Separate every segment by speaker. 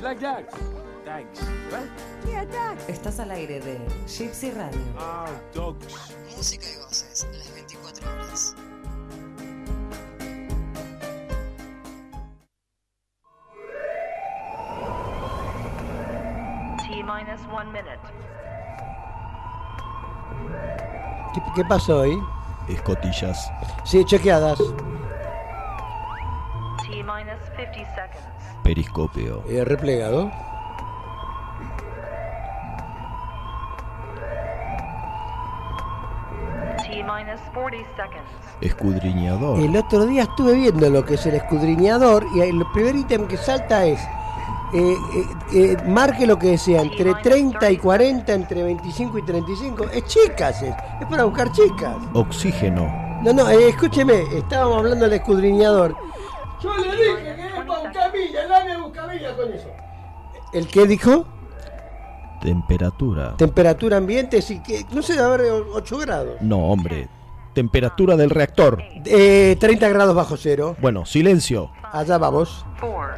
Speaker 1: you like that? Thanks. What?
Speaker 2: Yeah, Dax.
Speaker 3: Estás al aire de Gypsy Radio.
Speaker 1: Ah, dogs.
Speaker 3: Música y voces, las 24 horas.
Speaker 4: T minus one minute.
Speaker 5: ¿Qué, qué pasó ahí?
Speaker 6: Escotillas.
Speaker 5: Sí, chequeadas.
Speaker 4: T minus 50 seconds.
Speaker 6: Periscopio.
Speaker 5: Eh, replegado.
Speaker 4: T minus 40 seconds.
Speaker 6: Escudriñador.
Speaker 5: El otro día estuve viendo lo que es el escudriñador y el primer ítem que salta es eh, eh, eh, marque lo que sea, entre 30 y 40, entre 25 y 35. Es chicas, es, es para buscar chicas.
Speaker 6: Oxígeno.
Speaker 5: No, no, eh, escúcheme, estábamos hablando del escudriñador. Yo le dije que es para buscamilla, dame buscamilla con eso. ¿El qué dijo?
Speaker 6: Temperatura.
Speaker 5: Temperatura ambiente, sí, que no sé, a ver, 8 grados.
Speaker 6: No, hombre. Temperatura del reactor.
Speaker 5: Eh, 30 grados bajo cero.
Speaker 6: Bueno, silencio.
Speaker 5: Allá vamos.
Speaker 4: Four,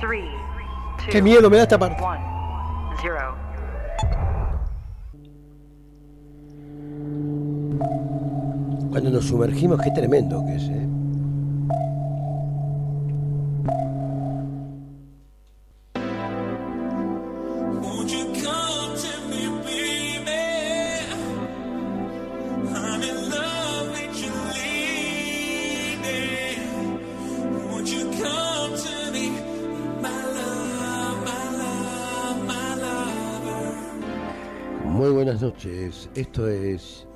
Speaker 4: three, two,
Speaker 5: Qué miedo me da esta parte.
Speaker 4: one, zero.
Speaker 5: Cuando nos sumergimos, qué tremendo que es, ¿eh? Esto es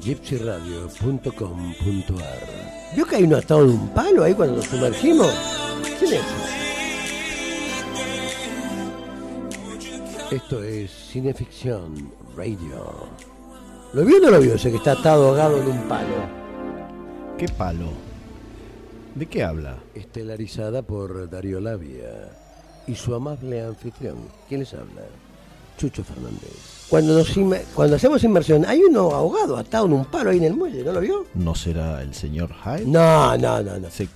Speaker 5: gypsyradio.com.ar ¿Vio que hay uno atado en un palo ahí cuando nos sumergimos? ¿Quién es? Esto es Cineficción Radio. ¿Lo vio o no lo vio ese que está atado ahogado en un palo?
Speaker 6: ¿Qué palo? ¿De qué habla?
Speaker 5: Estelarizada por Darío Labia y su amable anfitrión. ¿Quién les habla? Chucho Fernández. Cuando, nos inme- cuando hacemos inmersión, hay uno ahogado, atado en un palo ahí en el muelle, ¿no lo vio?
Speaker 6: ¿No será el señor Hyde?
Speaker 5: No, no, no, no.
Speaker 6: Se-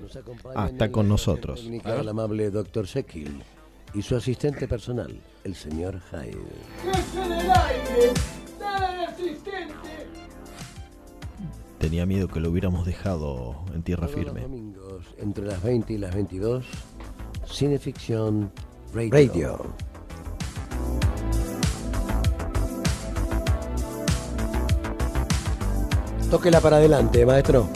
Speaker 5: Nos acompaña
Speaker 6: Ah, está con nosotros.
Speaker 5: técnica el amable Dr. Sekil y su asistente personal, el señor Hyde.
Speaker 6: Tenía miedo que lo hubiéramos dejado en tierra
Speaker 5: Todos los
Speaker 6: firme.
Speaker 5: domingos, entre las 20 y las 22, Cineficción Radio. Tóquela para adelante, maestro.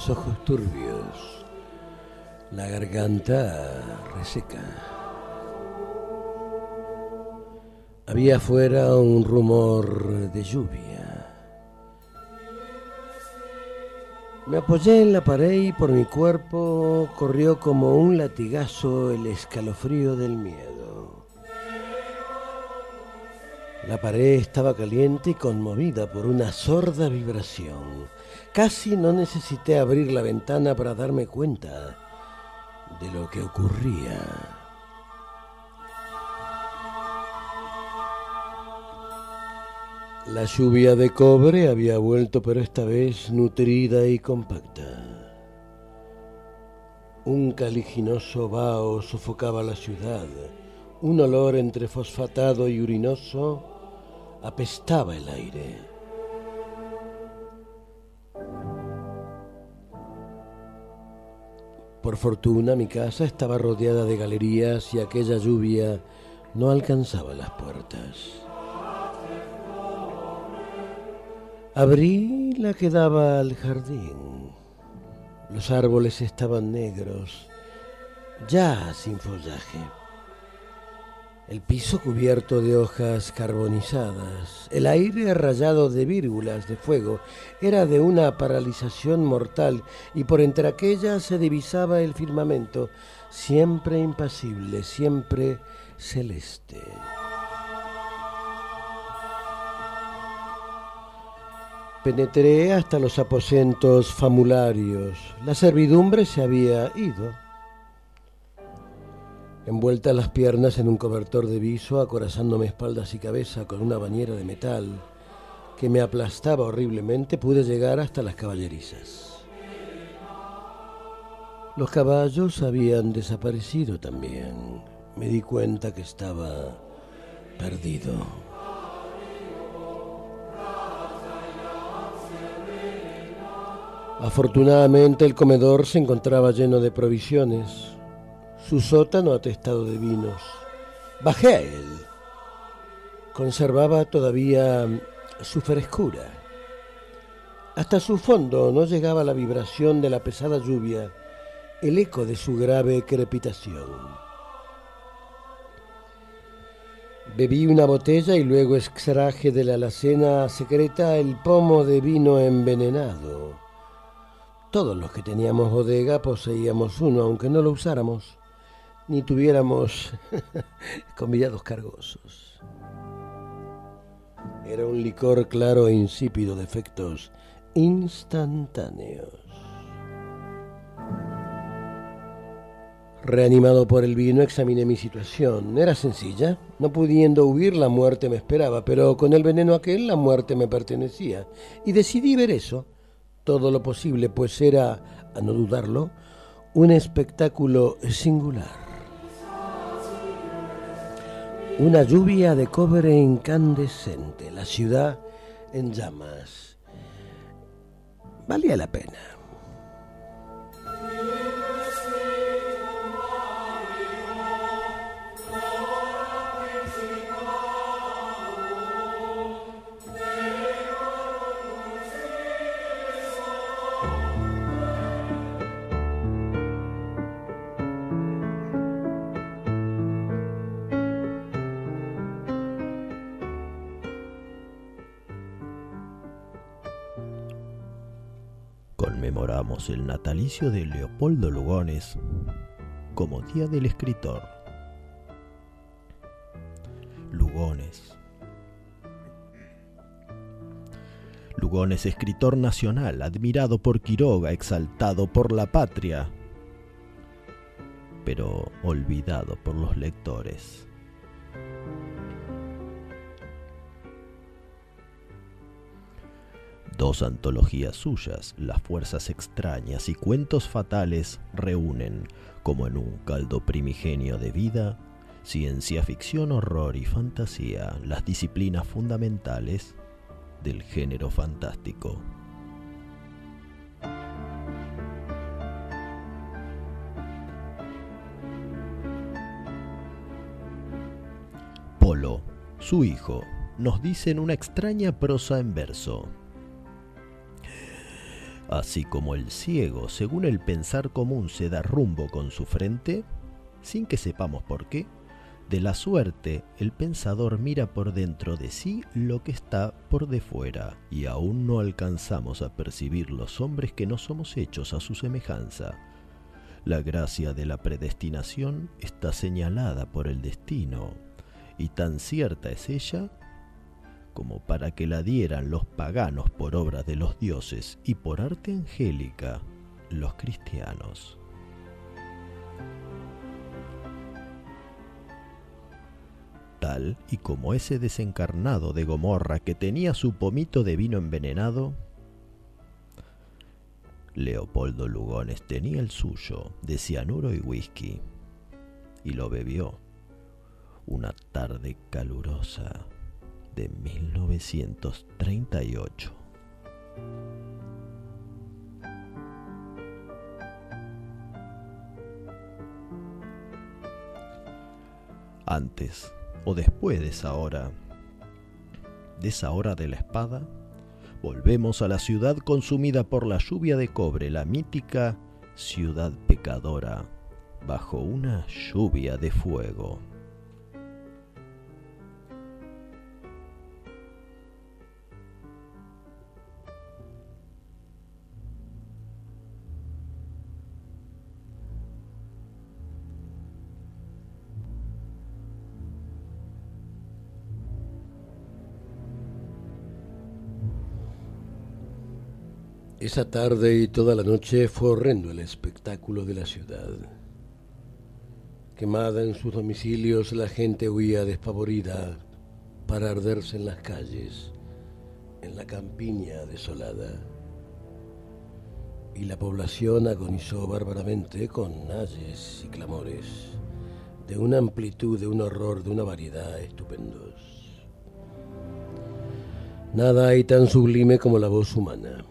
Speaker 5: Los ojos turbios, la garganta reseca. Había afuera un rumor de lluvia. Me apoyé en la pared y por mi cuerpo corrió como un latigazo el escalofrío del miedo. La pared estaba caliente y conmovida por una sorda vibración. Casi no necesité abrir la ventana para darme cuenta de lo que ocurría. La lluvia de cobre había vuelto, pero esta vez nutrida y compacta. Un caliginoso vaho sofocaba la ciudad. Un olor entre fosfatado y urinoso apestaba el aire. Por fortuna mi casa estaba rodeada de galerías y aquella lluvia no alcanzaba las puertas. Abrí la que daba al jardín. Los árboles estaban negros, ya sin follaje. El piso cubierto de hojas carbonizadas, el aire rayado de vírgulas de fuego, era de una paralización mortal y por entre aquellas se divisaba el firmamento, siempre impasible, siempre celeste. Penetré hasta los aposentos famularios. La servidumbre se había ido. Envuelta las piernas en un cobertor de viso, acorazándome espaldas y cabeza con una bañera de metal que me aplastaba horriblemente, pude llegar hasta las caballerizas. Los caballos habían desaparecido también. Me di cuenta que estaba perdido. Afortunadamente el comedor se encontraba lleno de provisiones, su sótano atestado de vinos. Bajé a él. Conservaba todavía su frescura. Hasta su fondo no llegaba la vibración de la pesada lluvia, el eco de su grave crepitación. Bebí una botella y luego extraje de la alacena secreta el pomo de vino envenenado. Todos los que teníamos bodega poseíamos uno, aunque no lo usáramos, ni tuviéramos convidados cargosos. Era un licor claro e insípido de efectos instantáneos. Reanimado por el vino, examiné mi situación. Era sencilla. No pudiendo huir, la muerte me esperaba, pero con el veneno aquel, la muerte me pertenecía. Y decidí ver eso todo lo posible, pues era, a no dudarlo, un espectáculo singular. Una lluvia de cobre incandescente, la ciudad en llamas. Valía la pena.
Speaker 6: El natalicio de Leopoldo Lugones como Día del Escritor. Lugones. Lugones, escritor nacional, admirado por Quiroga, exaltado por la patria, pero olvidado por los lectores. Dos antologías suyas, Las Fuerzas Extrañas y Cuentos Fatales, reúnen, como en un caldo primigenio de vida, ciencia ficción, horror y fantasía, las disciplinas fundamentales del género fantástico. Polo, su hijo, nos dice en una extraña prosa en verso. Así como el ciego, según el pensar común, se da rumbo con su frente, sin que sepamos por qué, de la suerte el pensador mira por dentro de sí lo que está por de fuera, y aún no alcanzamos a percibir los hombres que no somos hechos a su semejanza. La gracia de la predestinación está señalada por el destino, y tan cierta es ella como para que la dieran los paganos por obra de los dioses y por arte angélica los cristianos. Tal y como ese desencarnado de Gomorra que tenía su pomito de vino envenenado, Leopoldo Lugones tenía el suyo de cianuro y whisky y lo bebió una tarde calurosa de 1938. Antes o después de esa hora, de esa hora de la espada, volvemos a la ciudad consumida por la lluvia de cobre, la mítica ciudad pecadora, bajo una lluvia de fuego.
Speaker 5: Esa tarde y toda la noche fue horrendo el espectáculo de la ciudad. Quemada en sus domicilios, la gente huía despavorida para arderse en las calles, en la campiña desolada. Y la población agonizó bárbaramente con ayes y clamores, de una amplitud, de un horror, de una variedad estupendos. Nada hay tan sublime como la voz humana.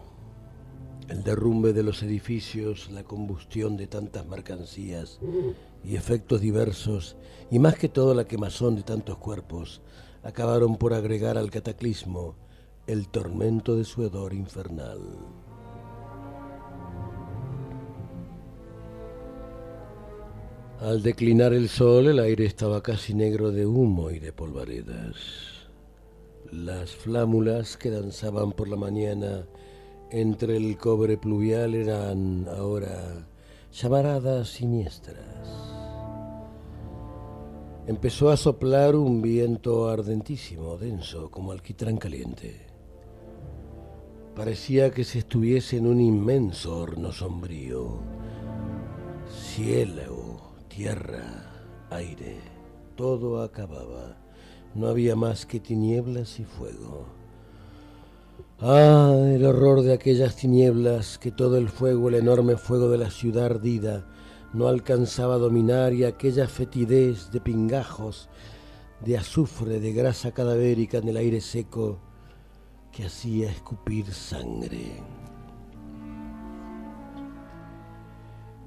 Speaker 5: El derrumbe de los edificios, la combustión de tantas mercancías y efectos diversos, y más que todo la quemazón de tantos cuerpos, acabaron por agregar al cataclismo el tormento de su hedor infernal. Al declinar el sol, el aire estaba casi negro de humo y de polvaredas. Las flámulas que danzaban por la mañana entre el cobre pluvial eran ahora llamaradas siniestras. Empezó a soplar un viento ardentísimo, denso, como alquitrán caliente. Parecía que se estuviese en un inmenso horno sombrío. Cielo, tierra, aire, todo acababa. No había más que tinieblas y fuego. Ah, el horror de aquellas tinieblas, que todo el fuego, el enorme fuego de la ciudad ardida, no alcanzaba a dominar y aquella fetidez de pingajos, de azufre, de grasa cadavérica en el aire seco que hacía escupir sangre.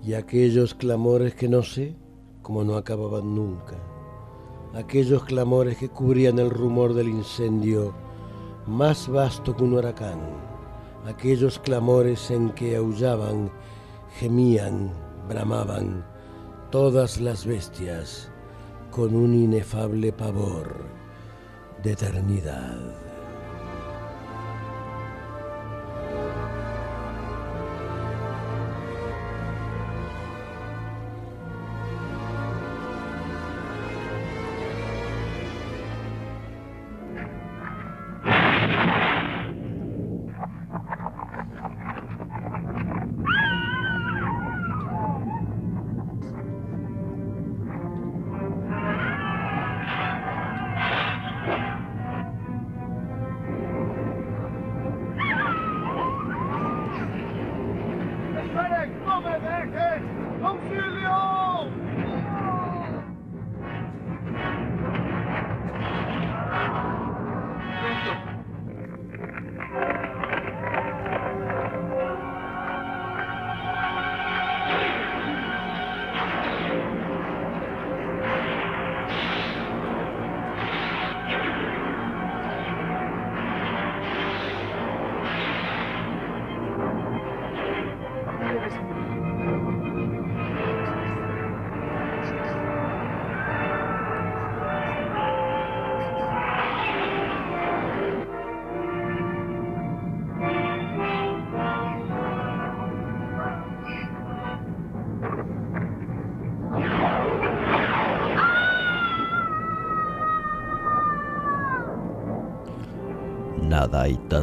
Speaker 5: Y aquellos clamores que no sé, como no acababan nunca, aquellos clamores que cubrían el rumor del incendio, más vasto que un huracán, aquellos clamores en que aullaban, gemían, bramaban todas las bestias con un inefable pavor de eternidad.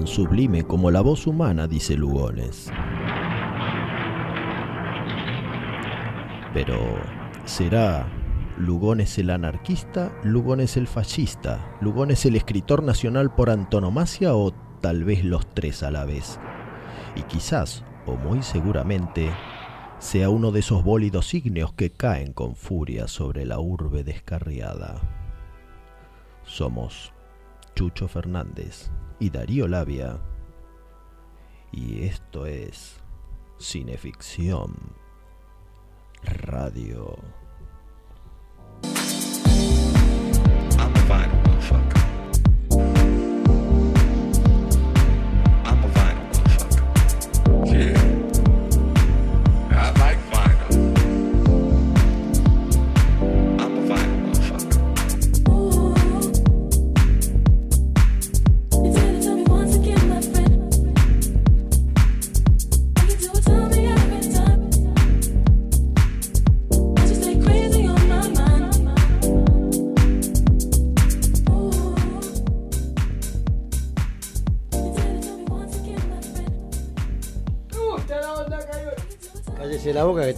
Speaker 6: Sublime como la voz humana, dice Lugones. Pero, ¿será Lugones el anarquista, Lugones el fascista, Lugones el escritor nacional por antonomasia o tal vez los tres a la vez? Y quizás, o muy seguramente, sea uno de esos bólidos ígneos que caen con furia sobre la urbe descarriada. Somos Chucho Fernández y Darío Labia. Y esto es Cineficción Radio.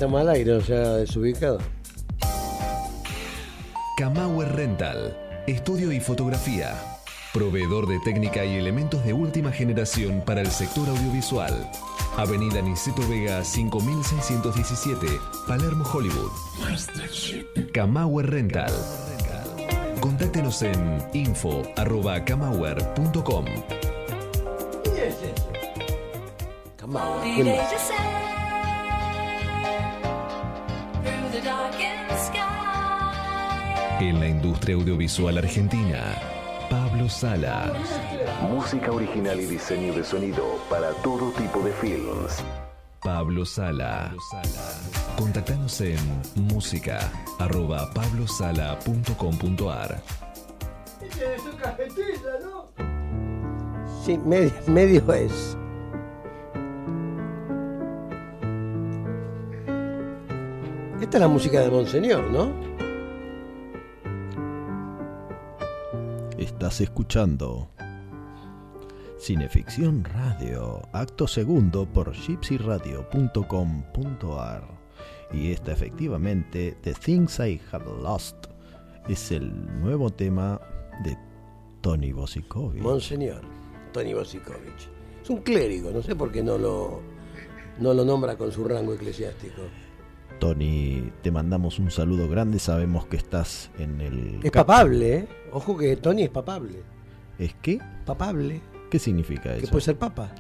Speaker 5: Estamos al aire, o sea, desubicado.
Speaker 7: Camauer Rental, estudio y fotografía. Proveedor de técnica y elementos de última generación para el sector audiovisual. Avenida Niceto Vega 5617, Palermo, Hollywood. Camauer Rental. Contáctenos en info.camauer.com.
Speaker 5: Camagüey, ¿quién más?
Speaker 7: En la industria audiovisual argentina, Pablo Sala.
Speaker 8: Música original y diseño de sonido para todo tipo de films.
Speaker 7: Pablo Sala. Contactanos en música arroba pablosala.com.ar.
Speaker 5: Sí, medio, medio es. Esta es la música de Monseñor, ¿no?
Speaker 6: Estás escuchando Cineficción Radio, acto segundo por gypsyradio.com.ar. Y esta efectivamente, The Things I Have Lost, es el nuevo tema de Tony Bosikovic.
Speaker 5: Monseñor, Tony Bosikovic. Es un clérigo, no sé por qué no lo, no lo nombra con su rango eclesiástico.
Speaker 6: Tony, te mandamos un saludo grande, sabemos que estás en el...
Speaker 5: Es papable, ¿eh? Ojo que Tony es papable.
Speaker 6: ¿Es qué?
Speaker 5: Papable.
Speaker 6: ¿Qué significa
Speaker 5: Que
Speaker 6: eso?
Speaker 5: puede ser papa.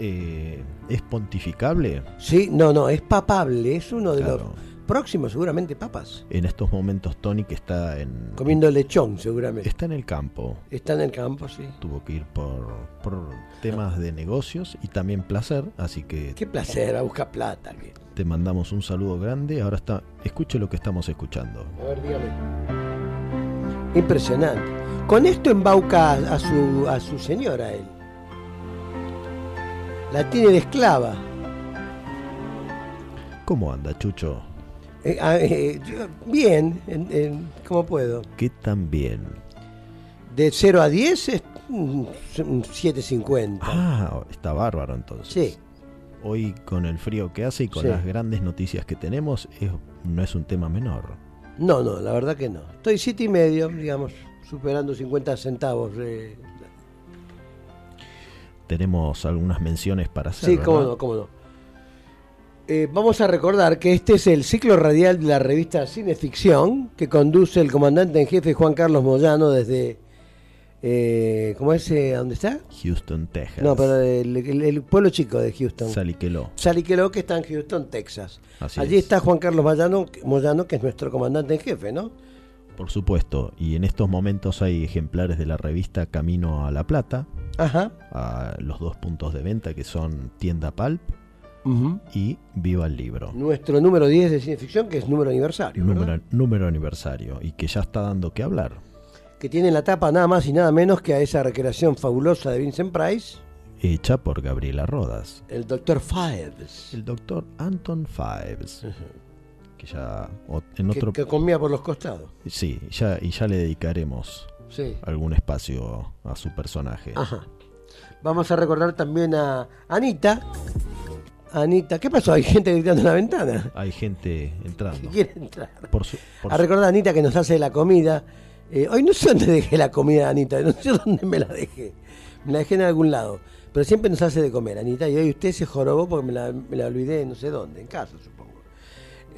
Speaker 6: Eh, ¿Es pontificable?
Speaker 5: Sí, no, no, es papable. Es uno de
Speaker 6: Claro.
Speaker 5: los próximos, seguramente, papas.
Speaker 6: En estos momentos Tony que está en...
Speaker 5: Comiendo lechón, seguramente.
Speaker 6: Está en el campo.
Speaker 5: Está en el campo, sí.
Speaker 6: Tuvo que ir por, por temas de negocios y también placer, así que
Speaker 5: Qué placer, a buscar plata. que-
Speaker 6: te mandamos un saludo grande. Ahora está, escuche lo que estamos escuchando.
Speaker 5: A ver, dígame. Impresionante. Con esto embauca a, su, a su señora él. La tiene de esclava.
Speaker 6: ¿Cómo anda, Chucho?
Speaker 5: Eh, ah, eh, yo- bien, en- en- ¿cómo puedo?
Speaker 6: ¿Qué tan bien?
Speaker 5: De 0 a 10 es mm, un 7.50.
Speaker 6: Ah, está bárbaro entonces.
Speaker 5: Sí.
Speaker 6: Hoy con el frío que hace y con
Speaker 5: Sí.
Speaker 6: las grandes noticias que tenemos, es- no es un tema menor.
Speaker 5: No, no, la verdad que no. Estoy siete y medio, digamos, superando 50 centavos. eh.
Speaker 6: Tenemos algunas menciones para hacer.
Speaker 5: Sí, cómo
Speaker 6: ¿verdad?
Speaker 5: no, cómo no. Eh, vamos a recordar que este es el ciclo radial de la revista Cineficción que conduce el comandante en jefe Juan Carlos Moyano desde... Eh, ¿Cómo es? eh, ¿Dónde está?
Speaker 6: Houston, Texas.
Speaker 5: No, pero el, el- el pueblo chico de Houston.
Speaker 6: Saliqueló.
Speaker 5: Saliqueló, que está en Houston, Texas.
Speaker 6: Así
Speaker 5: Allí
Speaker 6: es.
Speaker 5: está Juan Carlos Moyano, Moyano, que es nuestro comandante en jefe, ¿no?
Speaker 6: Por supuesto, y en estos momentos hay ejemplares de la revista Camino a La Plata,
Speaker 5: Ajá.
Speaker 6: a los dos puntos de venta que son Tienda Palp y Viva el Libro.
Speaker 5: Nuestro número 10 de Cineficción, que es número aniversario,
Speaker 6: número aniversario y que ya está dando que hablar.
Speaker 5: Que tiene en la tapa nada más y nada menos que a esa recreación fabulosa de Vincent Price,
Speaker 6: Hecha por Gabriela Rodas.
Speaker 5: el Dr. Fives,
Speaker 6: El doctor Anton Fives. Que ya en otro...
Speaker 5: que comía por los costados.
Speaker 6: Sí, ya, y ya le dedicaremos
Speaker 5: Sí.
Speaker 6: algún espacio a su personaje.
Speaker 5: Ajá. Vamos a recordar también a Anita. Anita, ¿qué pasó? Hay gente gritando en la ventana.
Speaker 6: Hay gente
Speaker 5: Que
Speaker 6: entrando.
Speaker 5: quiere entrar.
Speaker 6: Por su- por
Speaker 5: A recordar a Anita que nos hace la comida. Eh, hoy no sé dónde dejé la comida Anita, no sé dónde me la dejé. Me la dejé en algún lado. Pero siempre nos hace de comer, Anita. Y hoy usted se jorobó porque me la, me la olvidé no sé dónde, en casa supongo.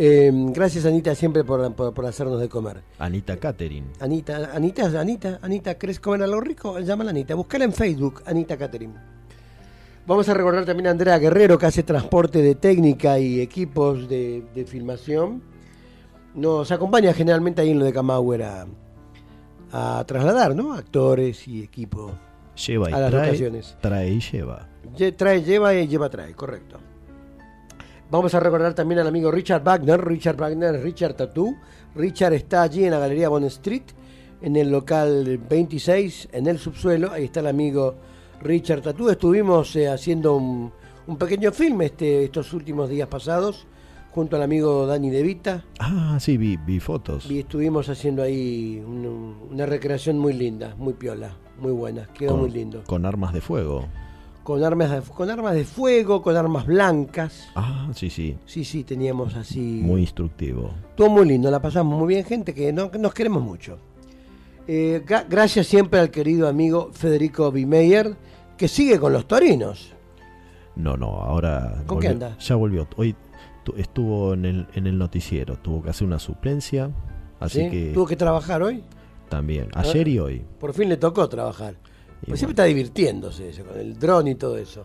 Speaker 5: Eh, gracias Anita siempre por, por- por hacernos de comer.
Speaker 6: Anita Catherine.
Speaker 5: Anita, Anita, Anita, Anita, ¿querés comer algo rico? Llámala a Anita, buscala en Facebook, Anita Catherine. Vamos a recordar también a Andrea Guerrero, que hace transporte de técnica y equipos de, de filmación. Nos acompaña generalmente ahí en lo de Camauer a, trasladar, ¿no? Actores y equipo.
Speaker 6: Lleva y
Speaker 5: A las
Speaker 6: trae.
Speaker 5: locaciones.
Speaker 6: Trae y lleva.
Speaker 5: Lle- Trae, lleva y lleva, trae, correcto. Vamos a recordar también al amigo Richard Wagner. Richard Wagner es Richard Tattoo. Richard está allí en la Galería Bond Street, en el local 26, en el subsuelo. Ahí está el amigo Richard Tattoo. Estuvimos eh, haciendo un, un pequeño film este, estos últimos días pasados, junto al amigo Dani De Vita.
Speaker 6: Ah, sí, vi, vi fotos.
Speaker 5: Y estuvimos haciendo ahí un- una recreación muy linda, muy piola, muy buena. Quedó
Speaker 6: con,
Speaker 5: muy lindo.
Speaker 6: con armas de fuego.
Speaker 5: con armas, de, con armas de fuego, con armas blancas.
Speaker 6: Ah, sí, sí.
Speaker 5: Sí, sí, teníamos así.
Speaker 6: Muy instructivo.
Speaker 5: Todo muy lindo, la pasamos muy bien, gente que, no, que nos queremos mucho. Eh, gracias siempre al querido amigo Federico Bimeyer, que sigue con los torinos.
Speaker 6: No, no, ahora.
Speaker 5: ¿Con qué
Speaker 6: volvió-
Speaker 5: anda?
Speaker 6: Ya volvió. Hoy estuvo en el, en el noticiero. Tuvo que hacer una suplencia. Así
Speaker 5: ¿sí?
Speaker 6: que
Speaker 5: Tuvo que trabajar hoy.
Speaker 6: también. Ayer y hoy.
Speaker 5: Por fin le tocó trabajar.
Speaker 6: Y
Speaker 5: Pues siempre está divirtiéndose ese, con el dron y todo eso.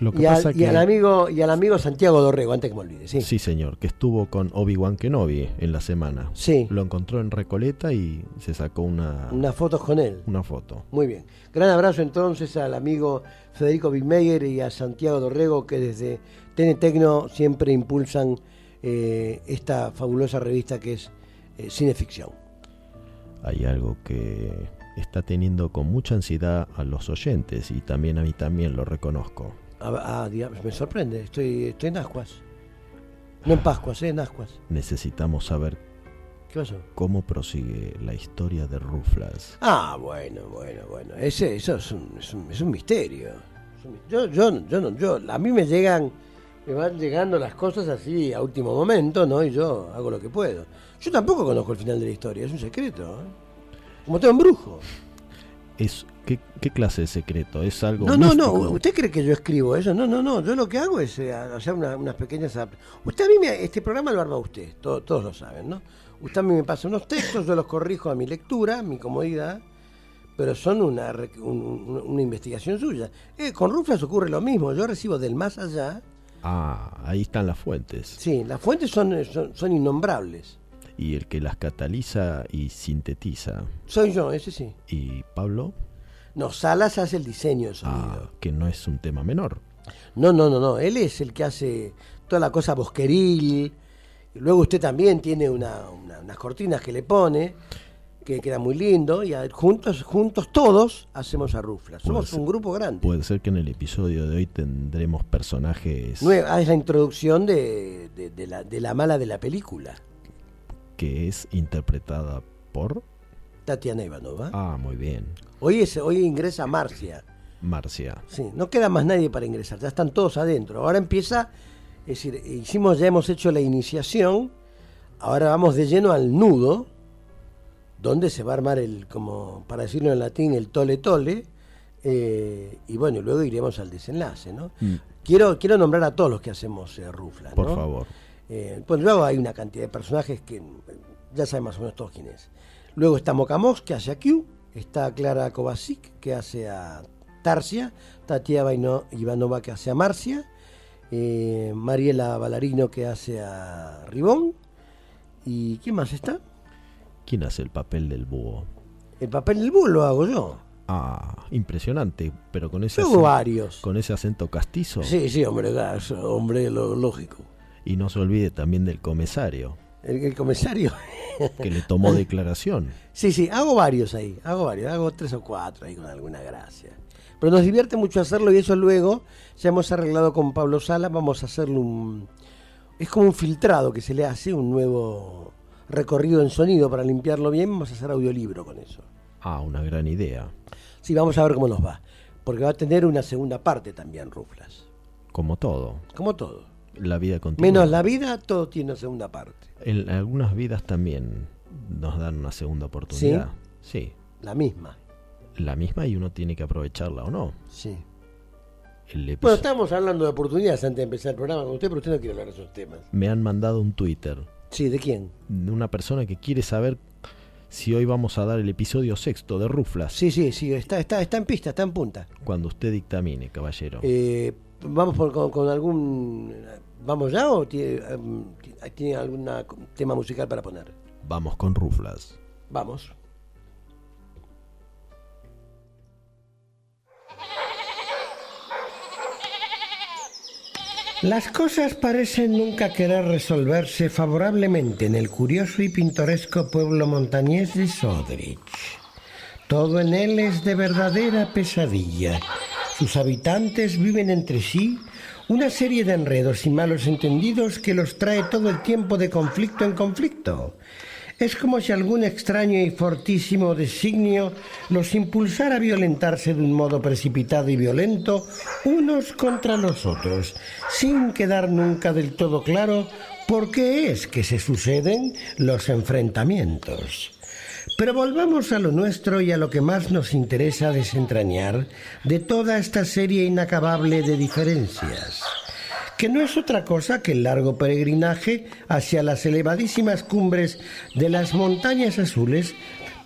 Speaker 6: Lo que
Speaker 5: y, al,
Speaker 6: pasa
Speaker 5: y
Speaker 6: que.
Speaker 5: al amigo, y al amigo Santiago Dorrego, antes que me olvide, sí.
Speaker 6: Sí, señor, que estuvo con Obi-Wan Kenobi en la semana.
Speaker 5: Sí.
Speaker 6: Lo encontró en Recoleta y se sacó una,
Speaker 5: Unas fotos con él.
Speaker 6: una foto.
Speaker 5: Muy bien. Gran abrazo entonces al amigo Federico Bimeyer y a Santiago Dorrego que desde TN Tecno siempre impulsan eh, esta fabulosa revista que es eh, Cineficción.
Speaker 6: Hay algo que está teniendo con mucha ansiedad a los oyentes y también a mí también lo reconozco.
Speaker 5: Ah, ah, me sorprende, estoy, estoy en ascuas. No en Pascuas, eh, en ascuas.
Speaker 6: Necesitamos saber
Speaker 5: ¿Qué pasó?
Speaker 6: cómo prosigue la historia de Ruflas.
Speaker 5: Ah, bueno, bueno, bueno. Ese, eso es un, es un, es un misterio. Yo, yo, yo, no, yo, a mí me llegan, me van llegando las cosas así a último momento, ¿no? Y yo hago lo que puedo. Yo tampoco conozco el final de la historia, es un secreto. ¿eh? Como todo embrujo.
Speaker 6: Es, ¿qué, qué clase de secreto? ¿Es algo
Speaker 5: No, no, no.
Speaker 6: místico?
Speaker 5: ¿Usted cree que yo escribo eso? No, no, no. Yo lo que hago es eh, hacer una- unas pequeñas. Usted a mí me, este programa lo arma usted, to- todos lo saben, ¿no? Usted a mí me pasa unos textos, yo los corrijo a mi lectura, a mi comodidad, pero son una, un- un- una investigación suya. Eh, con Ruflas ocurre lo mismo. Yo recibo del más allá.
Speaker 6: Ah, ahí están las fuentes.
Speaker 5: Sí, las fuentes son, son, son innombrables.
Speaker 6: Y el que las cataliza y sintetiza.
Speaker 5: Soy yo, ese sí.
Speaker 6: ¿Y Pablo?
Speaker 5: No, Salas hace el diseño de sonido.
Speaker 6: Ah, que no es un tema menor.
Speaker 5: No, no, no, no. Él es el que hace toda la cosa bosqueril. Y luego usted también tiene una- una- unas cortinas que le pone, que queda muy lindo. Y a- juntos, juntos todos hacemos a Rufla. Somos
Speaker 6: ser.
Speaker 5: un grupo grande.
Speaker 6: Puede ser que en el episodio de hoy tendremos personajes
Speaker 5: Nueva, ah, es la introducción de, de- de la, de la mala de la película,
Speaker 6: que es interpretada por...
Speaker 5: Tatiana Ivanova.
Speaker 6: Ah, muy bien.
Speaker 5: Hoy, es, hoy ingresa Marcia.
Speaker 6: Marcia.
Speaker 5: Sí, no queda más nadie para ingresar, ya están todos adentro. Ahora empieza, es decir, hicimos, ya hemos hecho la iniciación, ahora vamos de lleno al nudo, donde se va a armar el, como para decirlo en latín, el tole tole, eh, y bueno, luego iremos al desenlace, ¿no?
Speaker 6: Mm,
Speaker 5: Quiero, quiero nombrar a todos los que hacemos eh, Rufla,
Speaker 6: por
Speaker 5: ¿no?
Speaker 6: favor.
Speaker 5: Eh, pues luego hay una cantidad de personajes que ya saben más o menos todos quién es. Luego está Mocamos, que hace a Q. Está Clara Kovacic, que hace a Tarsia. Tatiana Vaino- Ivanova, que hace a Marcia. eh, Mariela Ballarino, que hace a Ribón. ¿Y quién más está?
Speaker 6: ¿Quién hace el papel del búho?
Speaker 5: El papel del búho lo hago yo.
Speaker 6: Ah, impresionante, pero con ese,
Speaker 5: Yo hago
Speaker 6: acen-
Speaker 5: varios.
Speaker 6: con ese acento castizo.
Speaker 5: Sí, sí, hombre, hombre, lo lógico.
Speaker 6: Y no se olvide también del comisario,
Speaker 5: El, el comisario.
Speaker 6: que le tomó declaración.
Speaker 5: Sí, sí, hago varios ahí, hago varios, hago tres o cuatro ahí con alguna gracia. Pero nos divierte mucho hacerlo y eso luego ya hemos arreglado con Pablo Sala, vamos a hacerle un... Es como un filtrado que se le hace, un nuevo recorrido en sonido para limpiarlo bien, vamos a hacer audiolibro con eso.
Speaker 6: Ah, una gran idea.
Speaker 5: Sí, vamos a ver cómo nos va, porque va a tener una segunda parte también, Ruflas,
Speaker 6: Como todo.
Speaker 5: como todo.
Speaker 6: La vida continúa.
Speaker 5: Menos la vida, todo tiene una segunda parte.
Speaker 6: En algunas vidas también nos dan una segunda oportunidad. Sí.
Speaker 5: La misma,
Speaker 6: La misma y uno tiene que aprovecharla o no.
Speaker 5: sí. Bueno, estábamos hablando de oportunidades antes de empezar el programa con usted, pero usted no quiere hablar de esos temas.
Speaker 6: Me han mandado un Twitter
Speaker 5: Sí, ¿de quién?
Speaker 6: de una persona que quiere saber si hoy vamos a dar el episodio sexto de Ruflas.
Speaker 5: Sí, sí, sí, está, está, está en pista, está en punta.
Speaker 6: Cuando usted dictamine, caballero.
Speaker 5: Eh, ¿Vamos por- con, con algún... ¿Vamos ya o tiene, em, tiene algún tema musical para poner?
Speaker 6: Vamos con Ruflas.
Speaker 5: Vamos. Las cosas parecen nunca querer resolverse favorablemente en el curioso y pintoresco pueblo montañés de Sodrich. Todo en él es de verdadera pesadilla. Sus habitantes viven entre sí una serie de enredos y malos entendidos que los trae todo el tiempo de conflicto en conflicto.
Speaker 9: Es como si algún extraño y fortísimo designio los impulsara a violentarse de un modo precipitado y violento unos contra los otros, sin quedar nunca del todo claro por qué es que se suceden los enfrentamientos. Pero volvamos a lo nuestro y a lo que más nos interesa desentrañar de toda esta serie inacabable de diferencias que no es otra cosa que el largo peregrinaje hacia las elevadísimas cumbres de las montañas azules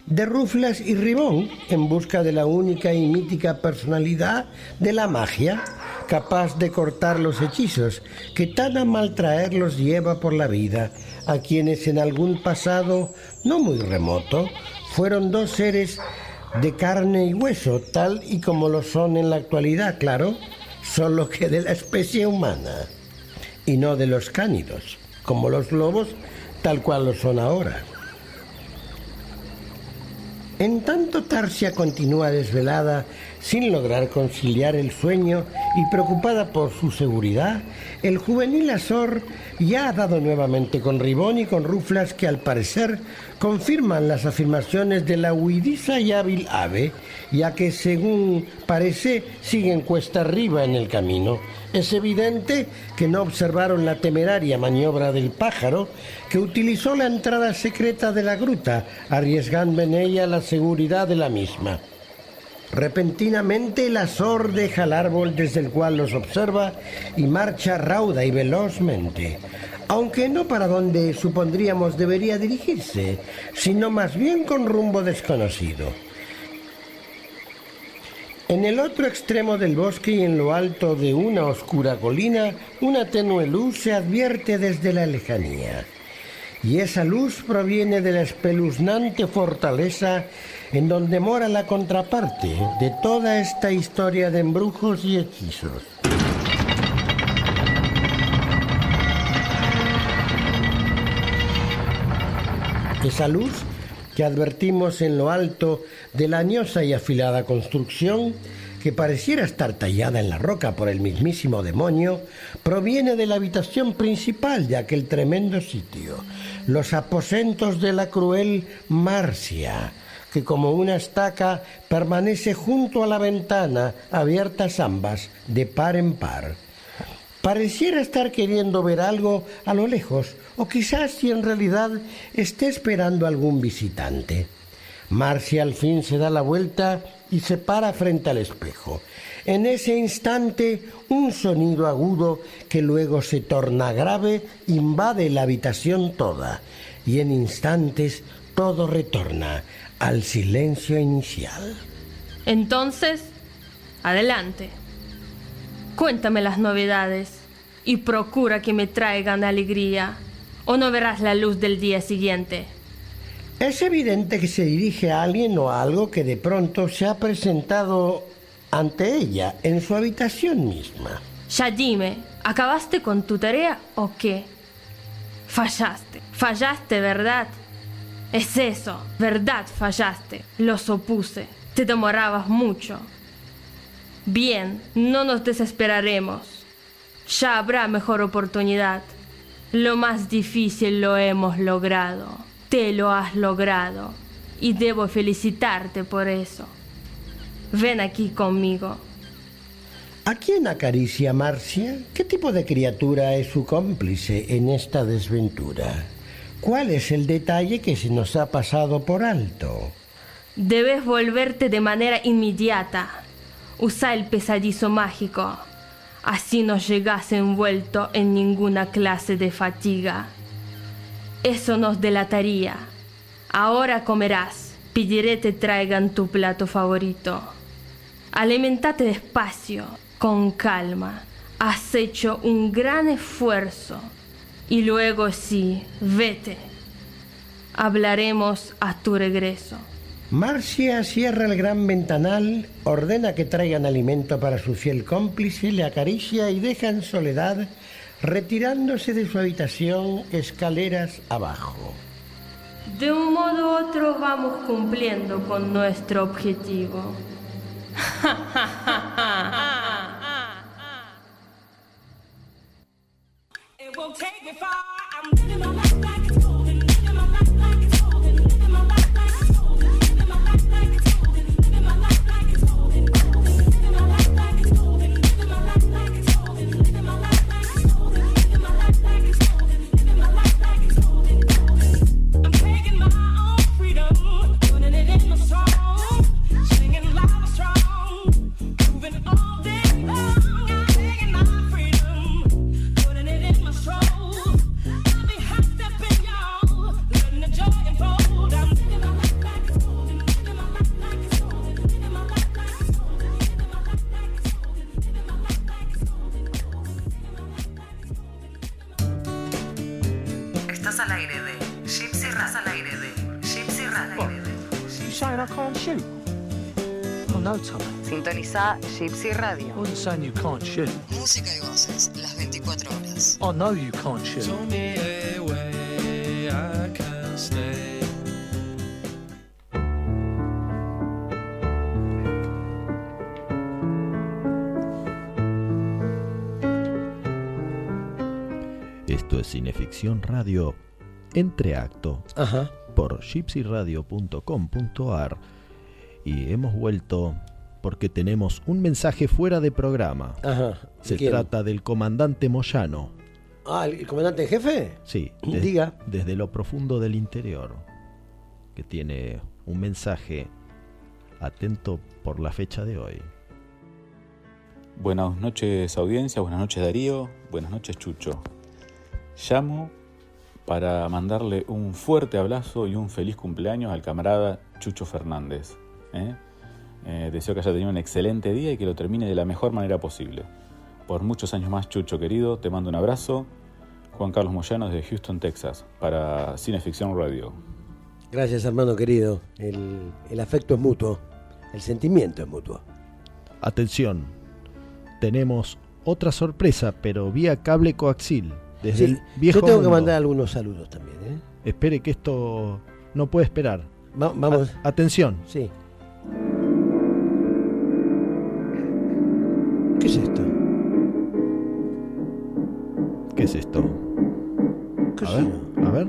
Speaker 9: de Ruflas y Ribón en busca de la única y mítica personalidad de la magia, capaz de cortar los hechizos que tan a maltraer los lleva por la vida a quienes en algún pasado no muy remoto fueron dos seres de carne y hueso, tal y como lo son en la actualidad, claro, solo que de la especie humana y no de los cánidos, como los lobos, tal cual lo son ahora. En tanto Tarsia continúa desvelada sin lograr conciliar el sueño y preocupada por su seguridad, el juvenil Azor ya ha dado nuevamente con Ribón y con Ruflas que al parecer confirman las afirmaciones de la huidiza y hábil ave, ya que según parece siguen cuesta arriba en el camino. Es evidente que no observaron la temeraria maniobra del pájaro que utilizó la entrada secreta de la gruta, arriesgando en ella la seguridad de la misma. Repentinamente el azor deja el árbol desde el cual los observa y marcha rauda y velozmente, aunque no para donde supondríamos debería dirigirse, sino más bien con rumbo desconocido. En el otro extremo del bosque y en lo alto de una oscura colina, una tenue luz se advierte desde la lejanía. Y esa luz proviene de la espeluznante fortaleza en donde mora la contraparte de toda esta historia de embrujos y hechizos. Esa luz que advertimos en lo alto de la añosa y afilada construcción, que pareciera estar tallada en la roca por el mismísimo demonio, proviene de la habitación principal de aquel tremendo sitio, los aposentos de la cruel Marcia, que como una estaca permanece junto a la ventana, abiertas ambas, de par en par. Pareciera estar queriendo ver algo a lo lejos, o quizás si en realidad esté esperando algún visitante. Marcia al fin se da la vuelta y se para frente al espejo. En ese instante, un sonido agudo que luego se torna grave invade la habitación toda, y en instantes todo retorna al silencio inicial.
Speaker 10: Entonces, adelante. Cuéntame las novedades y procura que me traigan alegría, o no verás la luz del día siguiente.
Speaker 9: Es evidente que se dirige a alguien o a algo que de pronto se ha presentado ante ella en su habitación misma.
Speaker 10: Ya dime, ¿acabaste con tu tarea o qué? Fallaste, fallaste, ¿verdad? Es eso, verdad, fallaste. Lo supuse. Te demorabas mucho. Bien, no nos desesperaremos. Ya habrá mejor oportunidad. Lo más difícil lo hemos logrado. Te lo has logrado. Y debo felicitarte por eso. Ven aquí conmigo.
Speaker 9: ¿A quién acaricia Marcia? ¿Qué tipo de criatura es su cómplice en esta desventura? ¿Cuál es el detalle que se nos ha pasado por alto?
Speaker 10: Debes volverte de manera inmediata. Usa el pesadizo mágico. Así no llegas envuelto en ninguna clase de fatiga. Eso nos delataría. Ahora comerás. Pediré te traigan tu plato favorito. Alimentate despacio, con calma. Has hecho un gran esfuerzo. Y luego sí, vete. Hablaremos a tu regreso.
Speaker 9: Marcia cierra el gran ventanal, ordena que traigan alimento para su fiel cómplice, le acaricia y deja en soledad, retirándose de su habitación escaleras abajo.
Speaker 10: De un modo u otro vamos cumpliendo con nuestro objetivo.
Speaker 3: Gypsy Radio.
Speaker 11: Wasn't saying you can't shoot.
Speaker 3: Música y voces las 24 horas.
Speaker 11: I know you can't shoot.
Speaker 12: Show me a way I can stay.
Speaker 6: Esto es Cineficción Radio Entreacto
Speaker 5: Ajá.
Speaker 6: por gypsyradio.com.ar y hemos vuelto porque tenemos un mensaje fuera de programa.
Speaker 5: Ajá.
Speaker 6: Se
Speaker 5: ¿Quién?
Speaker 6: trata del comandante Moyano.
Speaker 5: Ah, ¿el el comandante en jefe?
Speaker 6: Sí,
Speaker 5: Diga.
Speaker 6: desde lo profundo del interior, que tiene un mensaje atento por la fecha de hoy.
Speaker 13: Buenas noches audiencia, buenas noches Darío, buenas noches Chucho. Llamo para mandarle un fuerte abrazo y un feliz cumpleaños al camarada Chucho Fernández. ¿eh? Eh, deseo que haya tenido un excelente día y que lo termine de la mejor manera posible. Por muchos años más, Chucho querido, te mando un abrazo. Juan Carlos Moyano desde Houston, Texas, para Cineficción Radio.
Speaker 5: Gracias, hermano querido. El, el afecto es mutuo. El sentimiento es mutuo.
Speaker 6: Atención, tenemos otra sorpresa, pero vía cable coaxil. Desde
Speaker 5: Sí,
Speaker 6: el viejo
Speaker 5: yo tengo que mandar algunos saludos también, ¿eh?
Speaker 6: Espere que esto no puede esperar.
Speaker 5: Va- vamos.
Speaker 6: A- atención.
Speaker 5: Sí. ¿Qué es esto?
Speaker 6: ¿Qué es esto?
Speaker 5: ¿Qué
Speaker 6: a
Speaker 5: es
Speaker 6: ver, a ver.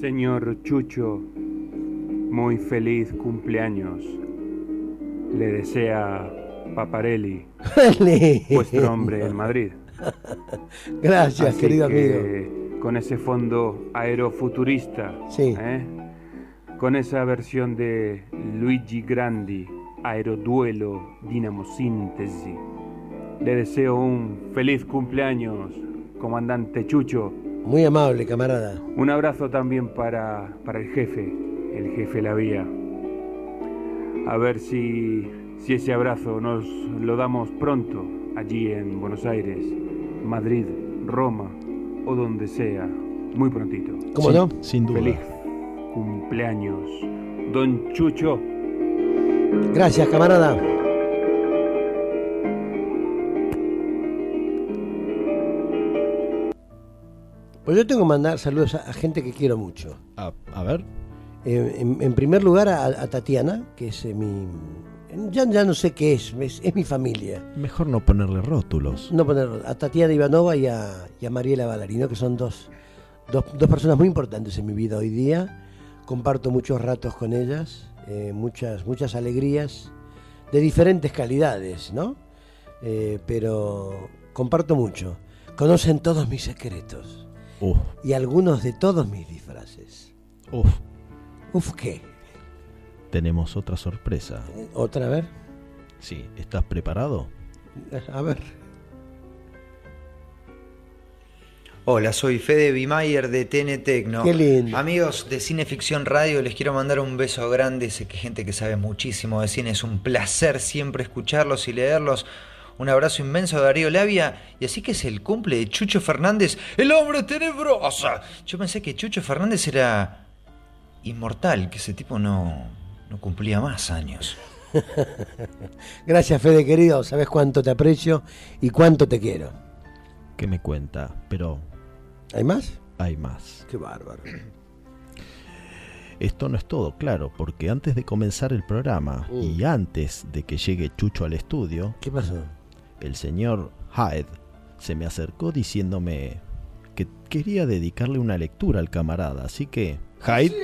Speaker 1: Señor Chucho, muy feliz cumpleaños. Le desea Paparelli, vuestro hombre en Madrid.
Speaker 5: Gracias,
Speaker 1: Así
Speaker 5: querido
Speaker 1: que,
Speaker 5: amigo.
Speaker 1: Con ese fondo aerofuturista.
Speaker 5: Sí.
Speaker 1: ¿eh? Con esa versión de Luigi Grandi, Aeroduelo Dinamo Sintesi. Le deseo un feliz cumpleaños, comandante Chucho.
Speaker 5: Muy amable, camarada.
Speaker 1: Un abrazo también para, para el jefe, el jefe La Vía. A ver si, si ese abrazo nos lo damos pronto allí en Buenos Aires, Madrid, Roma o donde sea, muy prontito.
Speaker 5: ¿Cómo
Speaker 6: Sí,
Speaker 5: no?
Speaker 6: Sin duda.
Speaker 1: Feliz cumpleaños, don Chucho.
Speaker 5: Gracias, camarada. Pues yo tengo que mandar saludos a, a gente que quiero mucho.
Speaker 6: A, a ver.
Speaker 5: Eh, en, en primer lugar a, a Tatiana, que es eh, mi... Ya, ya no sé qué es, es, es mi familia.
Speaker 6: Mejor no ponerle rótulos.
Speaker 5: No poner a Tatiana Ivanova y a, y a Mariela Ballarino, que son dos, dos, dos personas muy importantes en mi vida hoy día. Comparto muchos ratos con ellas, eh, muchas, muchas alegrías de diferentes calidades, ¿no? Eh, pero comparto mucho. Conocen todos mis secretos
Speaker 6: Uf,
Speaker 5: y algunos de todos mis disfraces.
Speaker 6: uf.
Speaker 5: Uf, ¿qué?
Speaker 6: Tenemos otra sorpresa.
Speaker 5: ¿Otra vez?
Speaker 6: Sí, ¿estás preparado?
Speaker 5: A ver.
Speaker 14: Hola, soy Fede Bimayer de TN Tecno.
Speaker 5: Qué lindo.
Speaker 14: Amigos de Cineficción Radio, les quiero mandar un beso grande. Sé que gente que sabe muchísimo de cine, es un placer siempre escucharlos y leerlos. Un abrazo inmenso a Darío Labia. Y así que es el cumple de Chucho Fernández, el hombre tenebroso. Yo pensé que Chucho Fernández era inmortal, que ese tipo no, no cumplía más años.
Speaker 5: Gracias, Fede, querido. Sabes cuánto te aprecio y cuánto te quiero.
Speaker 6: ¿Qué me cuenta? Pero
Speaker 5: ¿Hay más?
Speaker 6: hay más.
Speaker 5: Qué bárbaro.
Speaker 6: Esto no es todo, claro, porque antes de comenzar el programa
Speaker 5: Mm.
Speaker 6: y antes de que llegue Chucho al estudio,
Speaker 5: ¿Qué pasó?
Speaker 6: el señor Hyde se me acercó diciéndome que quería dedicarle una lectura al camarada. Así que, Hyde,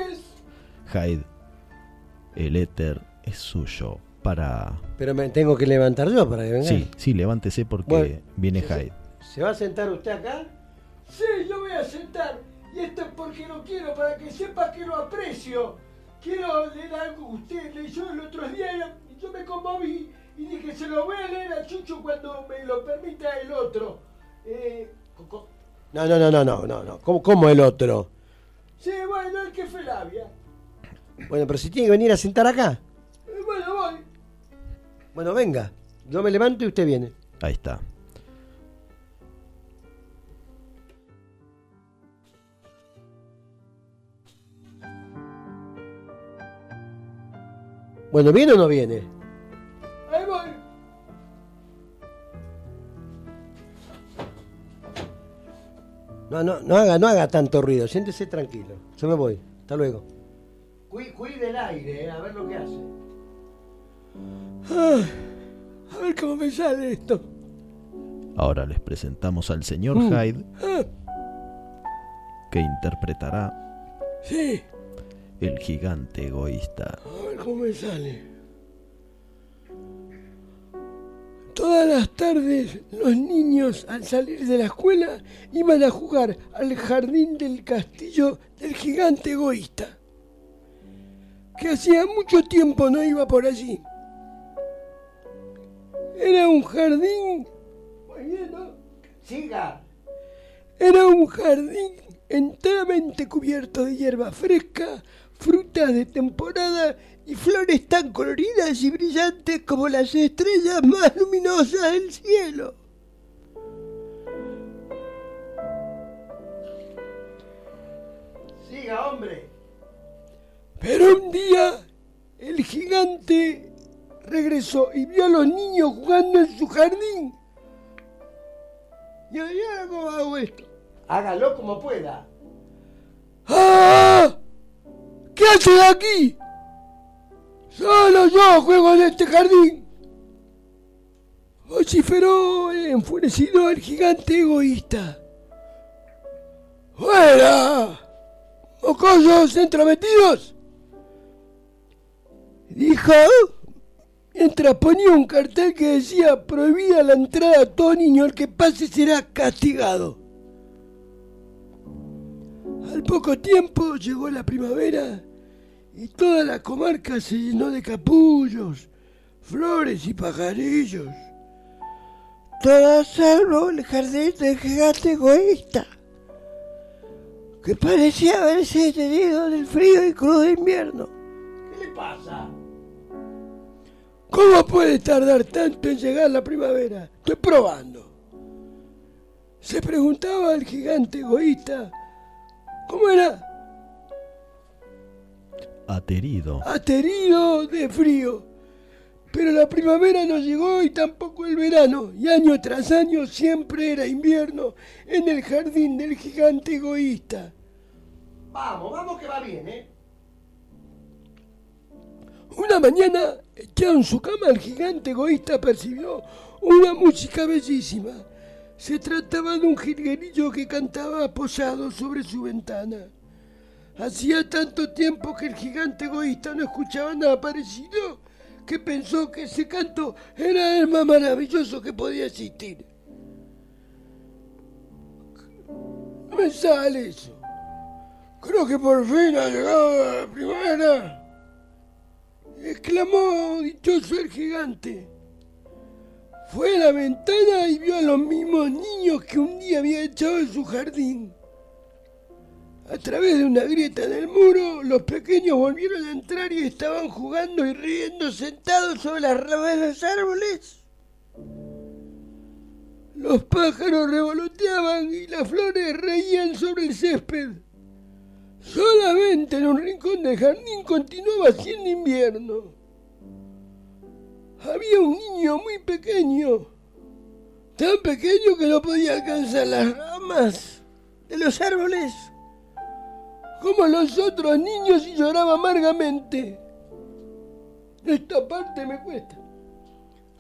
Speaker 6: Hyde, el éter es suyo para...
Speaker 5: Pero me tengo que levantar yo para que venga.
Speaker 6: Sí, sí, levántese porque
Speaker 5: Bueno,
Speaker 6: viene. Hyde.
Speaker 5: ¿Se va a sentar usted acá?
Speaker 15: Sí, yo voy a sentar. Y esto es porque lo quiero, para que sepa que lo aprecio. Quiero leer algo. Usted leyó el otro día y yo me conmoví y dije, se lo voy a leer a Chucho cuando me lo permita el otro. Eh,
Speaker 5: No, no, no, no, no, no, no. ¿Cómo, cómo el otro?
Speaker 15: sí, bueno, el que fue labia.
Speaker 5: Bueno, pero si tiene que venir a sentar acá.
Speaker 15: Eh, bueno, voy.
Speaker 5: Bueno, venga. Yo me levanto y usted viene.
Speaker 6: Ahí está.
Speaker 5: Bueno, ¿viene o no viene?
Speaker 15: Ahí voy.
Speaker 5: No, no, no haga, no haga tanto ruido, siéntese tranquilo. Yo me voy. Hasta luego. Cuide el aire, eh, a ver lo que hace.
Speaker 15: Ay, a ver cómo me sale esto.
Speaker 6: Ahora les presentamos al señor
Speaker 15: Mm.
Speaker 6: Hyde,
Speaker 15: Ah,
Speaker 6: que interpretará
Speaker 15: sí,
Speaker 6: el gigante egoísta.
Speaker 15: Cómo me sale. Todas las tardes los niños al salir de la escuela iban a jugar al jardín del castillo del gigante egoísta, que hacía mucho tiempo no iba por allí. Era un jardín...
Speaker 5: Siga.
Speaker 15: Era un jardín enteramente cubierto de hierba fresca, frutas de temporada y flores tan coloridas y brillantes como las estrellas más luminosas del cielo.
Speaker 5: Siga, hombre.
Speaker 15: Pero un día el gigante regresó y vio a los niños jugando en su jardín. Y ahora cómo hago esto.
Speaker 5: Hágalo como pueda.
Speaker 15: ¡Ah! ¿Qué haces aquí? Solo yo juego en este jardín. Vociferó enfurecido el gigante egoísta. ¡Fuera! ¡Mocosos entrometidos! Dijo mientras ponía un cartel que decía prohibida la entrada a todo niño, el que pase será castigado. Al poco tiempo llegó la primavera y toda la comarca se llenó de capullos, flores y pajarillos.
Speaker 5: Todo salvo el jardín del gigante egoísta, que parecía haberse detenido del frío y crudo invierno. ¿Qué le pasa?
Speaker 15: ¿Cómo puede tardar tanto en llegar la primavera? Estoy probando. Se preguntaba el gigante egoísta. ¿Cómo era?
Speaker 6: Aterido.
Speaker 15: Aterido de frío. Pero la primavera no llegó y tampoco el verano. Y año tras año siempre era invierno en el jardín del gigante egoísta.
Speaker 5: Vamos, vamos que va bien, ¿eh?
Speaker 15: Una mañana, echado en su cama, el gigante egoísta percibió una música bellísima. Se trataba de un jilguerillo que cantaba apoyado sobre su ventana. Hacía tanto tiempo que el gigante egoísta no escuchaba nada parecido que pensó que ese canto era el más maravilloso que podía existir. Me sale eso. Creo que por fin ha llegado la primavera exclamó dichoso el gigante. Fue a la ventana y vio a los mismos niños que un día había echado en su jardín. A través de una grieta en el muro, los pequeños volvieron a entrar y estaban jugando y riendo sentados sobre las ramas de los árboles. Los pájaros revoloteaban y las flores reían sobre el césped. Solamente en un rincón del jardín continuaba siendo invierno. Había un niño muy pequeño, tan pequeño que no podía alcanzar las ramas de los árboles, como los otros niños y lloraba amargamente. Esta parte me cuesta.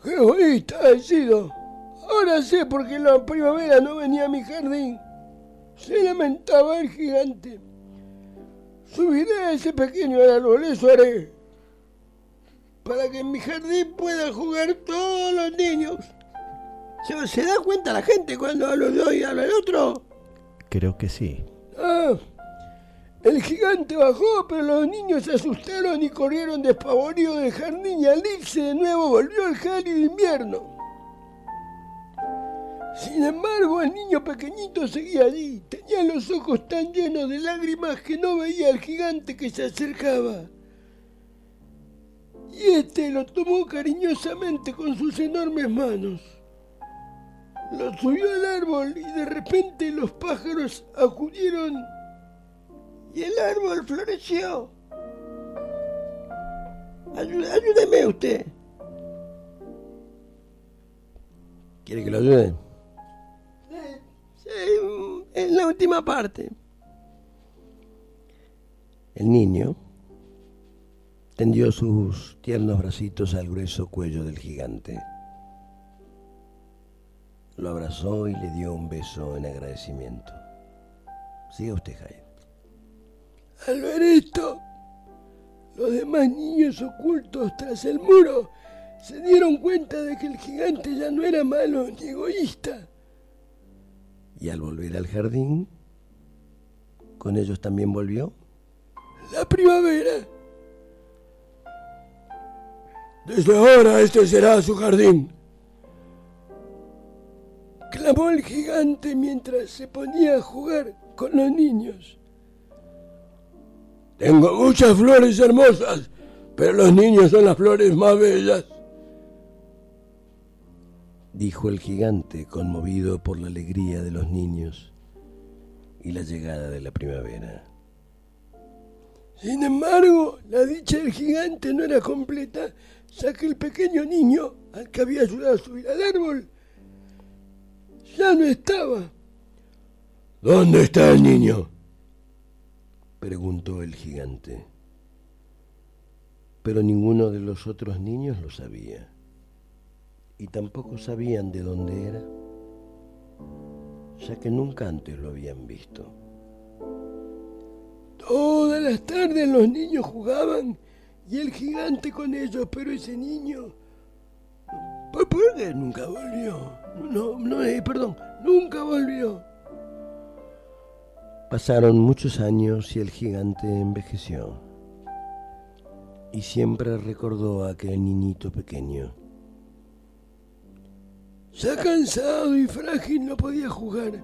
Speaker 15: ¡Qué egoísta he sido! Ahora sé por qué la primavera no venía a mi jardín. Se lamentaba el gigante. Subiré a ese pequeño árbol, eso haré. Para que en mi jardín puedan jugar todos los niños. ¿Se, se da cuenta la gente cuando hablo yo y habla el otro?
Speaker 6: Creo que sí.
Speaker 15: Ah, el gigante bajó, pero los niños se asustaron y corrieron despavoridos del jardín y al de nuevo volvió el gélido invierno. Sin embargo, el niño pequeñito seguía allí. Tenía los ojos tan llenos de lágrimas que no veía al gigante que se acercaba. Y este lo tomó cariñosamente con sus enormes manos. Lo subió al árbol y de repente los pájaros acudieron y el árbol floreció.
Speaker 5: Ayú- ayúdeme usted. ¿Quiere que lo ayude? Sí, mm, en la última parte. El niño tendió sus tiernos bracitos al grueso cuello del gigante. Lo abrazó y le dio un beso en agradecimiento. Siga usted, Jaime.
Speaker 15: Al ver esto, los demás niños ocultos tras el muro se dieron cuenta de que el gigante ya no era malo ni egoísta.
Speaker 5: Y al volver al jardín, con ellos también volvió.
Speaker 15: La primavera. Desde ahora este será su jardín. Clamó el gigante mientras se ponía a jugar con los niños. Tengo muchas flores hermosas, pero los niños son las flores más bellas.
Speaker 5: Dijo el gigante, conmovido por la alegría de los niños y la llegada de la primavera.
Speaker 15: Sin embargo, la dicha del gigante no era completa, ya que el pequeño niño, al que había ayudado a subir al árbol, ya no estaba. ¿Dónde está el niño?
Speaker 5: Preguntó el gigante. Pero ninguno de los otros niños lo sabía. Y tampoco sabían de dónde era, ya que nunca antes lo habían visto.
Speaker 15: Todas las tardes los niños jugaban y el gigante con ellos, pero ese niño... ¿Por por qué nunca volvió? No, no, eh, perdón, nunca volvió.
Speaker 5: Pasaron muchos años y el gigante envejeció. Y siempre recordó a aquel niñito pequeño.
Speaker 15: Ya cansado y frágil no podía jugar,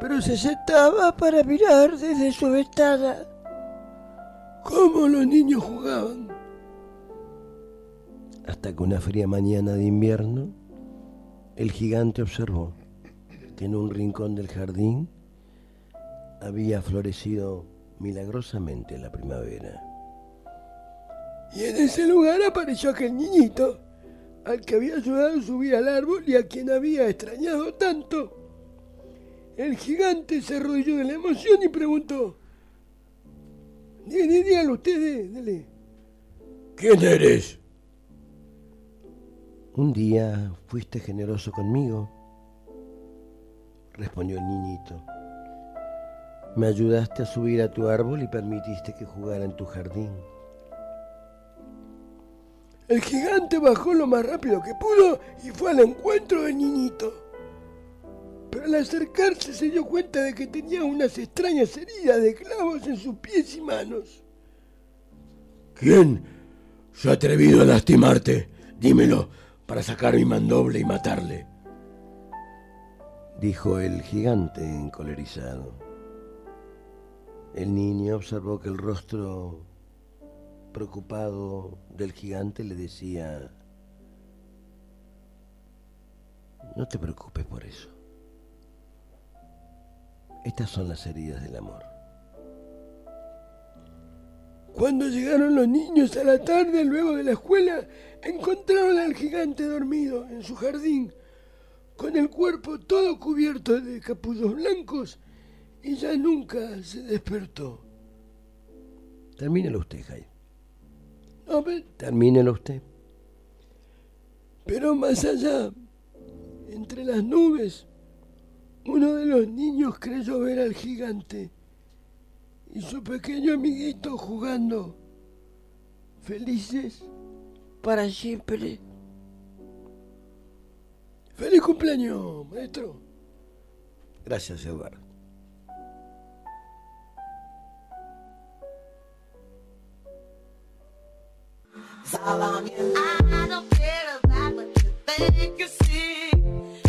Speaker 15: pero se sentaba para mirar desde su ventana cómo los niños jugaban.
Speaker 5: Hasta que una fría mañana de invierno, el gigante observó que en un rincón del jardín había florecido milagrosamente la primavera.
Speaker 15: Y en ese lugar apareció aquel niñito, al que había ayudado a subir al árbol y a quien había extrañado tanto. El gigante se arrodilló de la emoción y preguntó: dígalo ustedes, dale. ¿Quién eres?
Speaker 5: Un día fuiste generoso conmigo, respondió el niñito. Me ayudaste a subir a tu árbol y permitiste que jugara en tu jardín.
Speaker 15: El gigante bajó lo más rápido que pudo y fue al encuentro del niñito. Pero al acercarse se dio cuenta de que tenía unas extrañas heridas de clavos en sus pies y manos.
Speaker 16: ¿Quién se ha atrevido a lastimarte? Dímelo para sacar mi mandoble y matarle.
Speaker 5: Dijo el gigante encolerizado. El niño observó que el rostro preocupado del gigante le decía, no te preocupes por eso. Estas son las heridas del amor.
Speaker 15: Cuando llegaron los niños a la tarde luego de la escuela, encontraron al gigante dormido en su jardín, con el cuerpo todo cubierto de capullos blancos, y ya nunca se despertó.
Speaker 5: Termínelo usted, Jaime.
Speaker 15: No, pe-
Speaker 5: Termínelo usted.
Speaker 15: pero más allá, entre las nubes, uno de los niños creyó ver al gigante y su pequeño amiguito jugando, felices para siempre. ¡Feliz cumpleaños, maestro!
Speaker 5: Gracias, Eduardo.
Speaker 12: I don't care about what you think you see.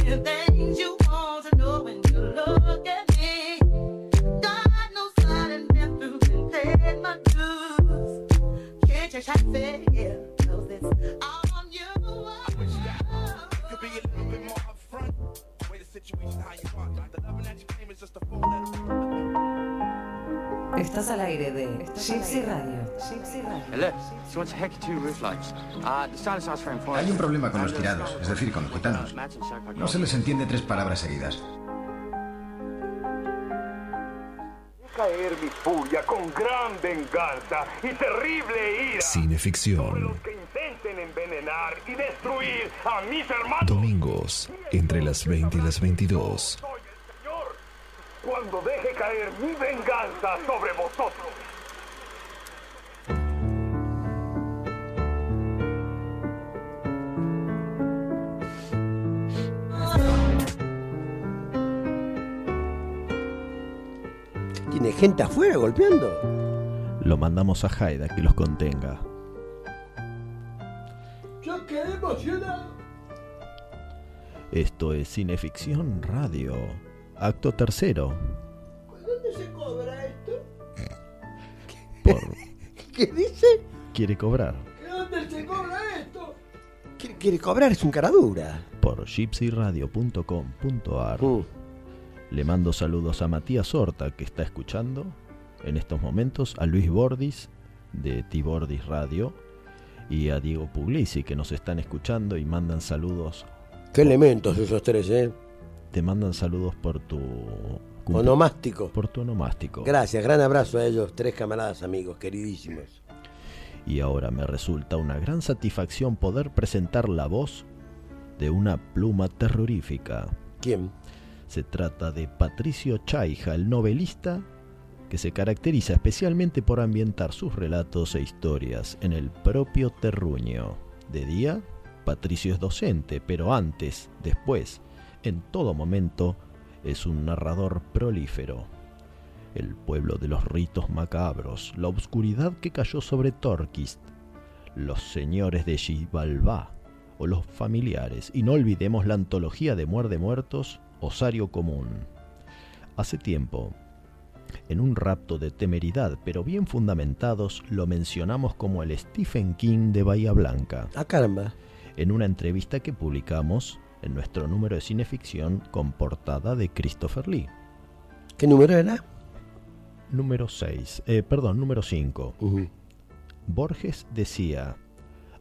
Speaker 12: The things you want to know when you look at me. God knows I done been through and my dues. Can't you try to say, yeah, knows all on you.
Speaker 17: Could be a little bit more upfront. Way the situation how you want. The loving that you claim is just a letter.
Speaker 3: Estás al aire de Gypsy Radio.
Speaker 18: She wants to heck two roof lights. Uh, the frame for
Speaker 19: Hay un problema con los tirados, es decir, con los gitanos. No se les entiende tres palabras seguidas.
Speaker 20: caer mi furia con gran venganza y terrible ira.
Speaker 7: Cineficción.
Speaker 20: Que intenten envenenar y destruir a mis hermanos.
Speaker 7: Domingos, entre las 20 y las 22.
Speaker 20: Cuando deje caer mi venganza sobre vosotros.
Speaker 5: ¿Tiene gente afuera golpeando?
Speaker 6: Lo mandamos a Haida que los contenga.
Speaker 15: Yo quedé emocionado.
Speaker 6: Esto es Cineficción Radio. Acto tercero.
Speaker 15: ¿Dónde se cobra esto?
Speaker 5: ¿Qué dice?
Speaker 6: Quiere cobrar
Speaker 15: ¿Que ¿Dónde se cobra esto?
Speaker 5: Quiere, quiere cobrar, es un cara dura.
Speaker 6: por gypsyradio.com.ar. Le mando saludos a Matías Horta que está escuchando en estos momentos, a Luis Bordis de Tibordis Radio y a Diego Puglisi que nos están escuchando y mandan saludos.
Speaker 5: Qué elementos esos tres, ¿eh?
Speaker 6: Te mandan saludos por tu cumple-
Speaker 5: Onomástico.
Speaker 6: Por tu onomástico.
Speaker 5: Gracias, gran abrazo a ellos, tres camaradas amigos, queridísimos.
Speaker 6: Y ahora me resulta una gran satisfacción poder presentar la voz de una pluma terrorífica.
Speaker 5: ¿Quién?
Speaker 6: Se trata de Patricio Chaija, el novelista que se caracteriza especialmente por ambientar sus relatos e historias en el propio terruño. De día, Patricio es docente, pero antes, después, en todo momento, es un narrador prolífero. El pueblo de los ritos macabros, la oscuridad que cayó sobre Torquist, los señores de Xibalbá o los familiares, y no olvidemos la antología de Muerde Muertos, Osario Común. Hace tiempo, en un rapto de temeridad, pero bien fundamentados, lo mencionamos como el Stephen King de Bahía Blanca.
Speaker 5: Ah, caramba.
Speaker 6: En una entrevista que publicamos en nuestro número de cineficción con portada de Christopher Lee.
Speaker 5: ¿Qué número era?
Speaker 6: Número 6, eh, perdón, número 5. Borges decía,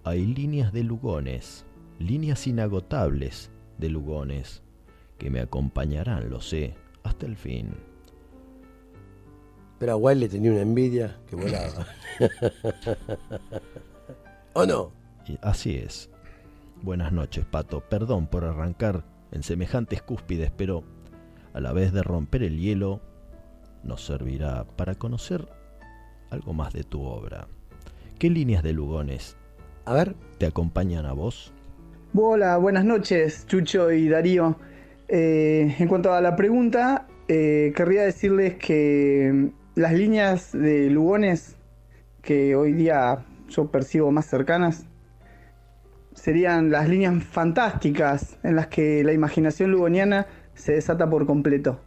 Speaker 6: hay líneas de Lugones, líneas inagotables de Lugones, que me acompañarán, lo sé, hasta el fin.
Speaker 5: Pero a Wilde le tenía una envidia que volaba. ¿O no?
Speaker 6: Así es. Buenas noches, Pato. Perdón por arrancar en semejantes cúspides, pero a la vez de romper el hielo, nos servirá para conocer algo más de tu obra. ¿Qué líneas de Lugones?
Speaker 5: A ver.
Speaker 6: ¿Te acompañan a vos?
Speaker 21: Hola, buenas noches, Chucho y Darío. Eh, en cuanto a la pregunta, eh, querría decirles que las líneas de Lugones que hoy día yo percibo más cercanas serían las líneas fantásticas en las que la imaginación lugoniana se desata por completo.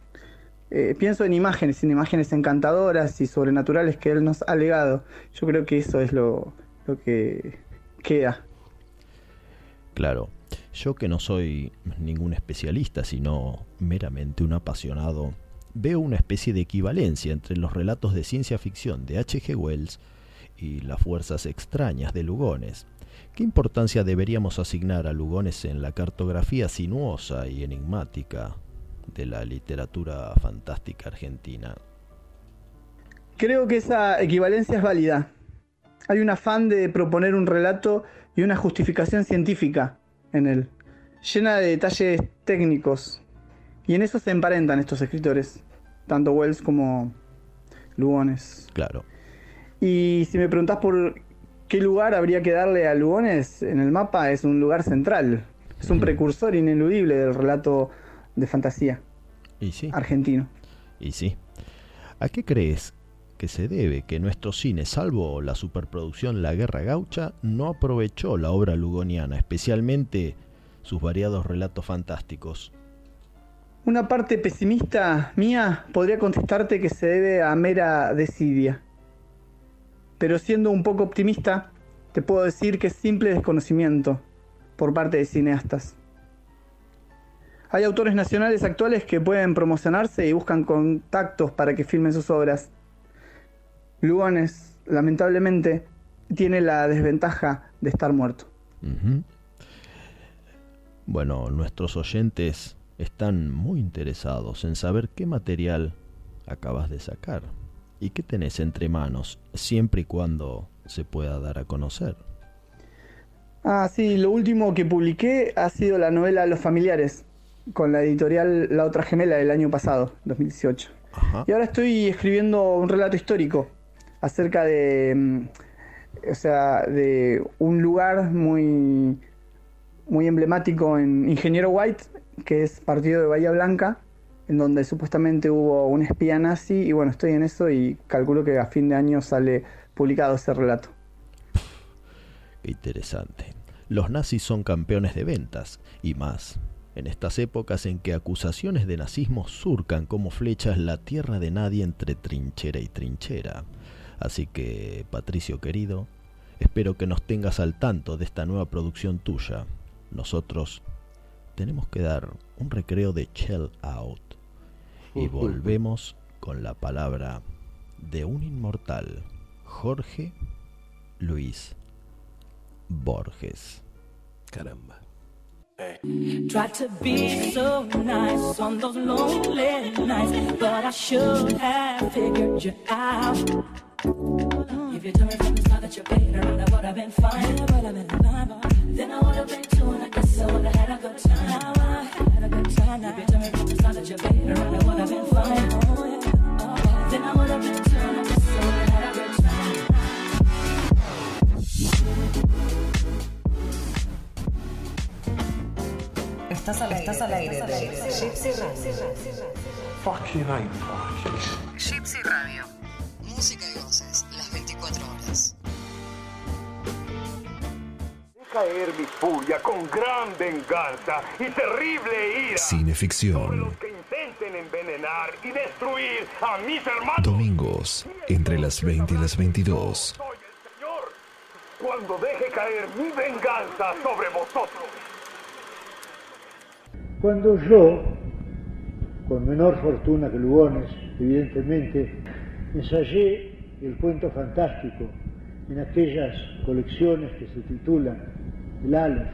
Speaker 21: Eh, pienso en imágenes, en imágenes encantadoras y sobrenaturales que él nos ha legado. Yo creo que eso es lo, lo que queda.
Speaker 6: Claro, yo que no soy ningún especialista, sino meramente un apasionado, veo una especie de equivalencia entre los relatos de ciencia ficción de H.G. Wells y las fuerzas extrañas de Lugones. ¿Qué importancia deberíamos asignar a Lugones en la cartografía sinuosa y enigmática de la literatura fantástica argentina?
Speaker 21: Creo que esa equivalencia es válida. Hay un afán de proponer un relato y una justificación científica en él, llena de detalles técnicos. Y en eso se emparentan estos escritores, tanto Wells como Lugones.
Speaker 6: Claro.
Speaker 21: Y si me preguntás por qué lugar habría que darle a Lugones en el mapa, es un lugar central. Es un precursor ineludible del relato de fantasía
Speaker 6: Y sí.
Speaker 21: argentino.
Speaker 6: Y sí. ¿A qué crees que se debe que nuestro cine, salvo la superproducción La Guerra Gaucha, no aprovechó la obra lugoniana, especialmente sus variados relatos fantásticos?
Speaker 21: Una parte pesimista mía podría contestarte que se debe a mera desidia. Pero siendo un poco optimista, te puedo decir que es simple desconocimiento por parte de cineastas. Hay autores nacionales actuales que pueden promocionarse y buscan contactos para que filmen sus obras. Lugones, lamentablemente, tiene la desventaja de estar muerto.
Speaker 6: Bueno, nuestros oyentes están muy interesados en saber qué material acabas de sacar y qué tenés entre manos, siempre y cuando se pueda dar a conocer.
Speaker 21: Ah, sí, lo último que publiqué ha sido la novela Los familiares, con la editorial La Otra Gemela del año pasado, 2018. Y ahora estoy escribiendo un relato histórico acerca de, mm, o sea, de un lugar muy, muy emblemático en Ingeniero White, que es partido de Bahía Blanca, en donde supuestamente hubo un espía nazi, y bueno, estoy en eso y calculo que a fin de año sale publicado ese relato.
Speaker 6: Qué interesante. Los nazis son campeones de ventas y más. En estas épocas en que acusaciones de nazismo surcan como flechas la tierra de nadie entre trinchera y trinchera. Así que, Patricio querido, espero que nos tengas al tanto de esta nueva producción tuya. Nosotros tenemos que dar un recreo de chill out y volvemos con la palabra de un inmortal, Jorge Luis Borges.
Speaker 5: Caramba.
Speaker 16: Try to be so nice on those lonely nights, but I should have figured you out. If you told me from the start that you're better, then I would have been fine. I would have been fine. Then I would have been too, and I guess I would have had a good time. Now I had a good time. If you told me from the start that you're better, I would have been fine. Then I would have been too, and I guess I would have had a good time.
Speaker 3: Estás al aire, Estás al aire de Gypsy Radio.
Speaker 22: Fucking
Speaker 3: Gypsy Radio. Música y voces, las 24 horas.
Speaker 20: caer mi furia con gran venganza y terrible ira.
Speaker 7: Cineficción.
Speaker 20: Que intenten envenenar y destruir a mis hermanos.
Speaker 7: Domingos, entre las 20 y las 22.
Speaker 20: Cuando deje caer mi venganza sobre vosotros.
Speaker 23: Cuando yo, con menor fortuna que Lugones, evidentemente, ensayé el cuento fantástico en aquellas colecciones que se titulan El Aleph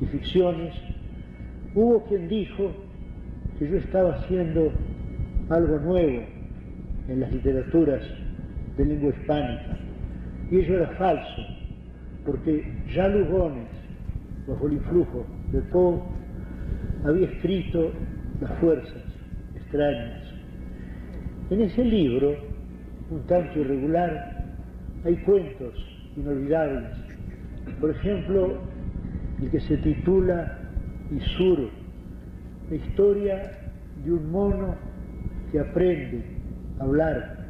Speaker 23: y Ficciones, hubo quien dijo que yo estaba haciendo algo nuevo en las literaturas de lengua hispánica. Y ello era falso, porque ya Lugones, bajo el influjo de Poe, había escrito Las fuerzas extrañas. En ese libro, un tanto irregular, hay cuentos inolvidables. Por ejemplo, el que se titula Isur, la historia de un mono que aprende a hablar.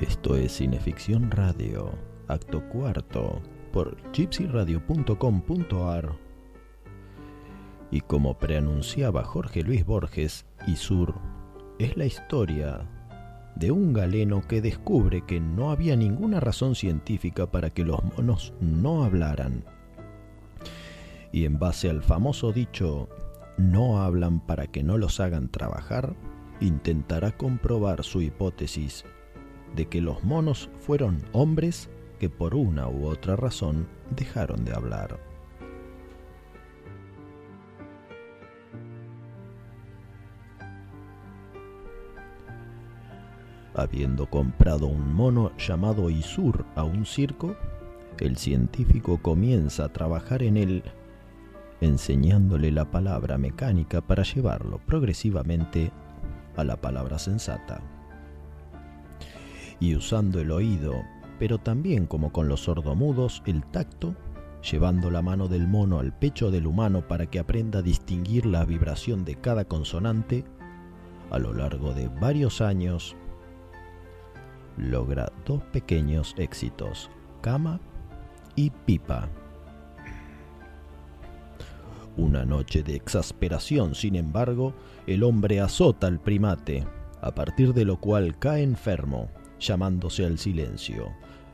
Speaker 6: Esto es Cineficción Radio, acto cuarto, por gypsyradio.com.ar. Y como preanunciaba Jorge Luis Borges, Isur es la historia de un galeno que descubre que no había ninguna razón científica para que los monos no hablaran. Y en base al famoso dicho, no hablan para que no los hagan trabajar, intentará comprobar su hipótesis de que los monos fueron hombres que por una u otra razón dejaron de hablar. Habiendo comprado un mono llamado Isur a un circo, el científico comienza a trabajar en él, enseñándole la palabra mecánica para llevarlo progresivamente a la palabra sensata. Y usando el oído, pero también como con los sordomudos, el tacto, llevando la mano del mono al pecho del humano para que aprenda a distinguir la vibración de cada consonante, a lo largo de varios años logra dos pequeños éxitos, cama y pipa. Una noche de exasperación, sin embargo, el hombre azota al primate, a partir de lo cual cae enfermo, llamándose al silencio.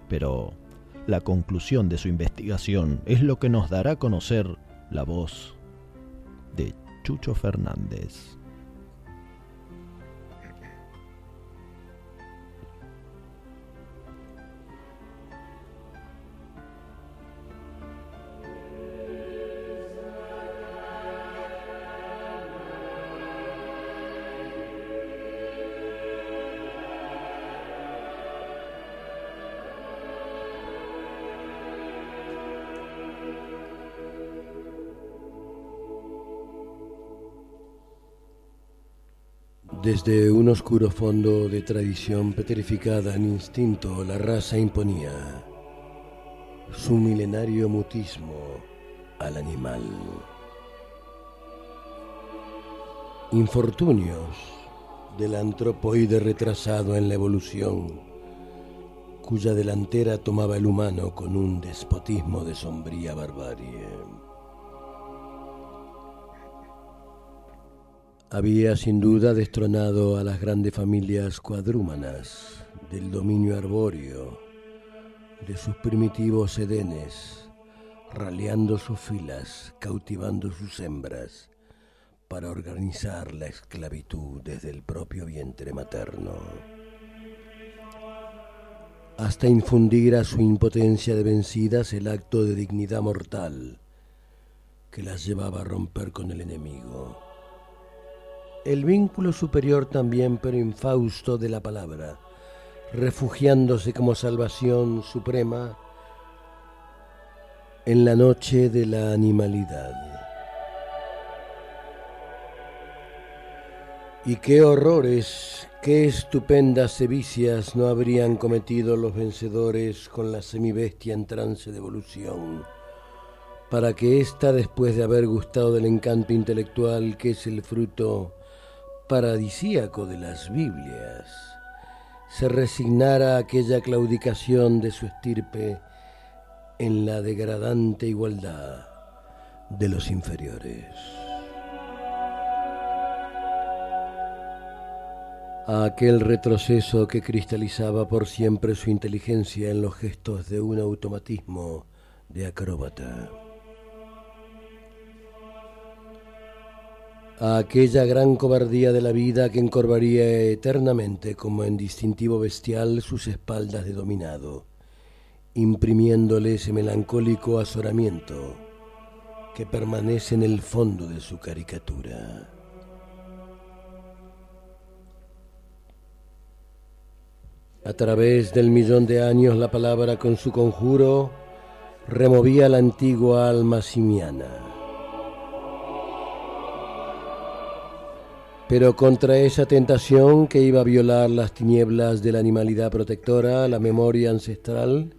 Speaker 6: Pero la conclusión de su investigación es lo que nos dará a conocer la voz de Chucho Fernández.
Speaker 5: Desde un oscuro fondo de tradición petrificada en instinto, la raza imponía su milenario mutismo al animal. Infortunios del antropoide retrasado en la evolución, cuya delantera tomaba el humano con un despotismo de sombría barbarie. Había sin duda destronado a las grandes familias cuadrúmanas del dominio arbóreo de sus primitivos edenes, raleando sus filas, cautivando sus hembras, para organizar la esclavitud desde el propio vientre materno, hasta infundir a su impotencia de vencidas el acto de dignidad mortal que las llevaba a romper con el enemigo. El vínculo superior también, pero infausto de la palabra, refugiándose como salvación suprema en la noche de la animalidad. Y qué horrores, qué estupendas sevicias no habrían cometido los vencedores con la semibestia en trance de evolución, para que ésta, después de haber gustado del encanto intelectual que es el fruto paradisíaco de las Biblias, se resignara a aquella claudicación de su estirpe en la degradante igualdad de los inferiores. A aquel retroceso que cristalizaba por siempre su inteligencia en los gestos de un automatismo de acróbata. A aquella gran cobardía de la vida que encorvaría eternamente como en distintivo bestial sus espaldas de dominado, imprimiéndole ese melancólico azoramiento que permanece en el fondo de su caricatura. A través del millón de años la palabra con su conjuro removía la antigua alma simiana. Pero contra esa tentación que iba a violar las tinieblas de la animalidad protectora, la memoria ancestral,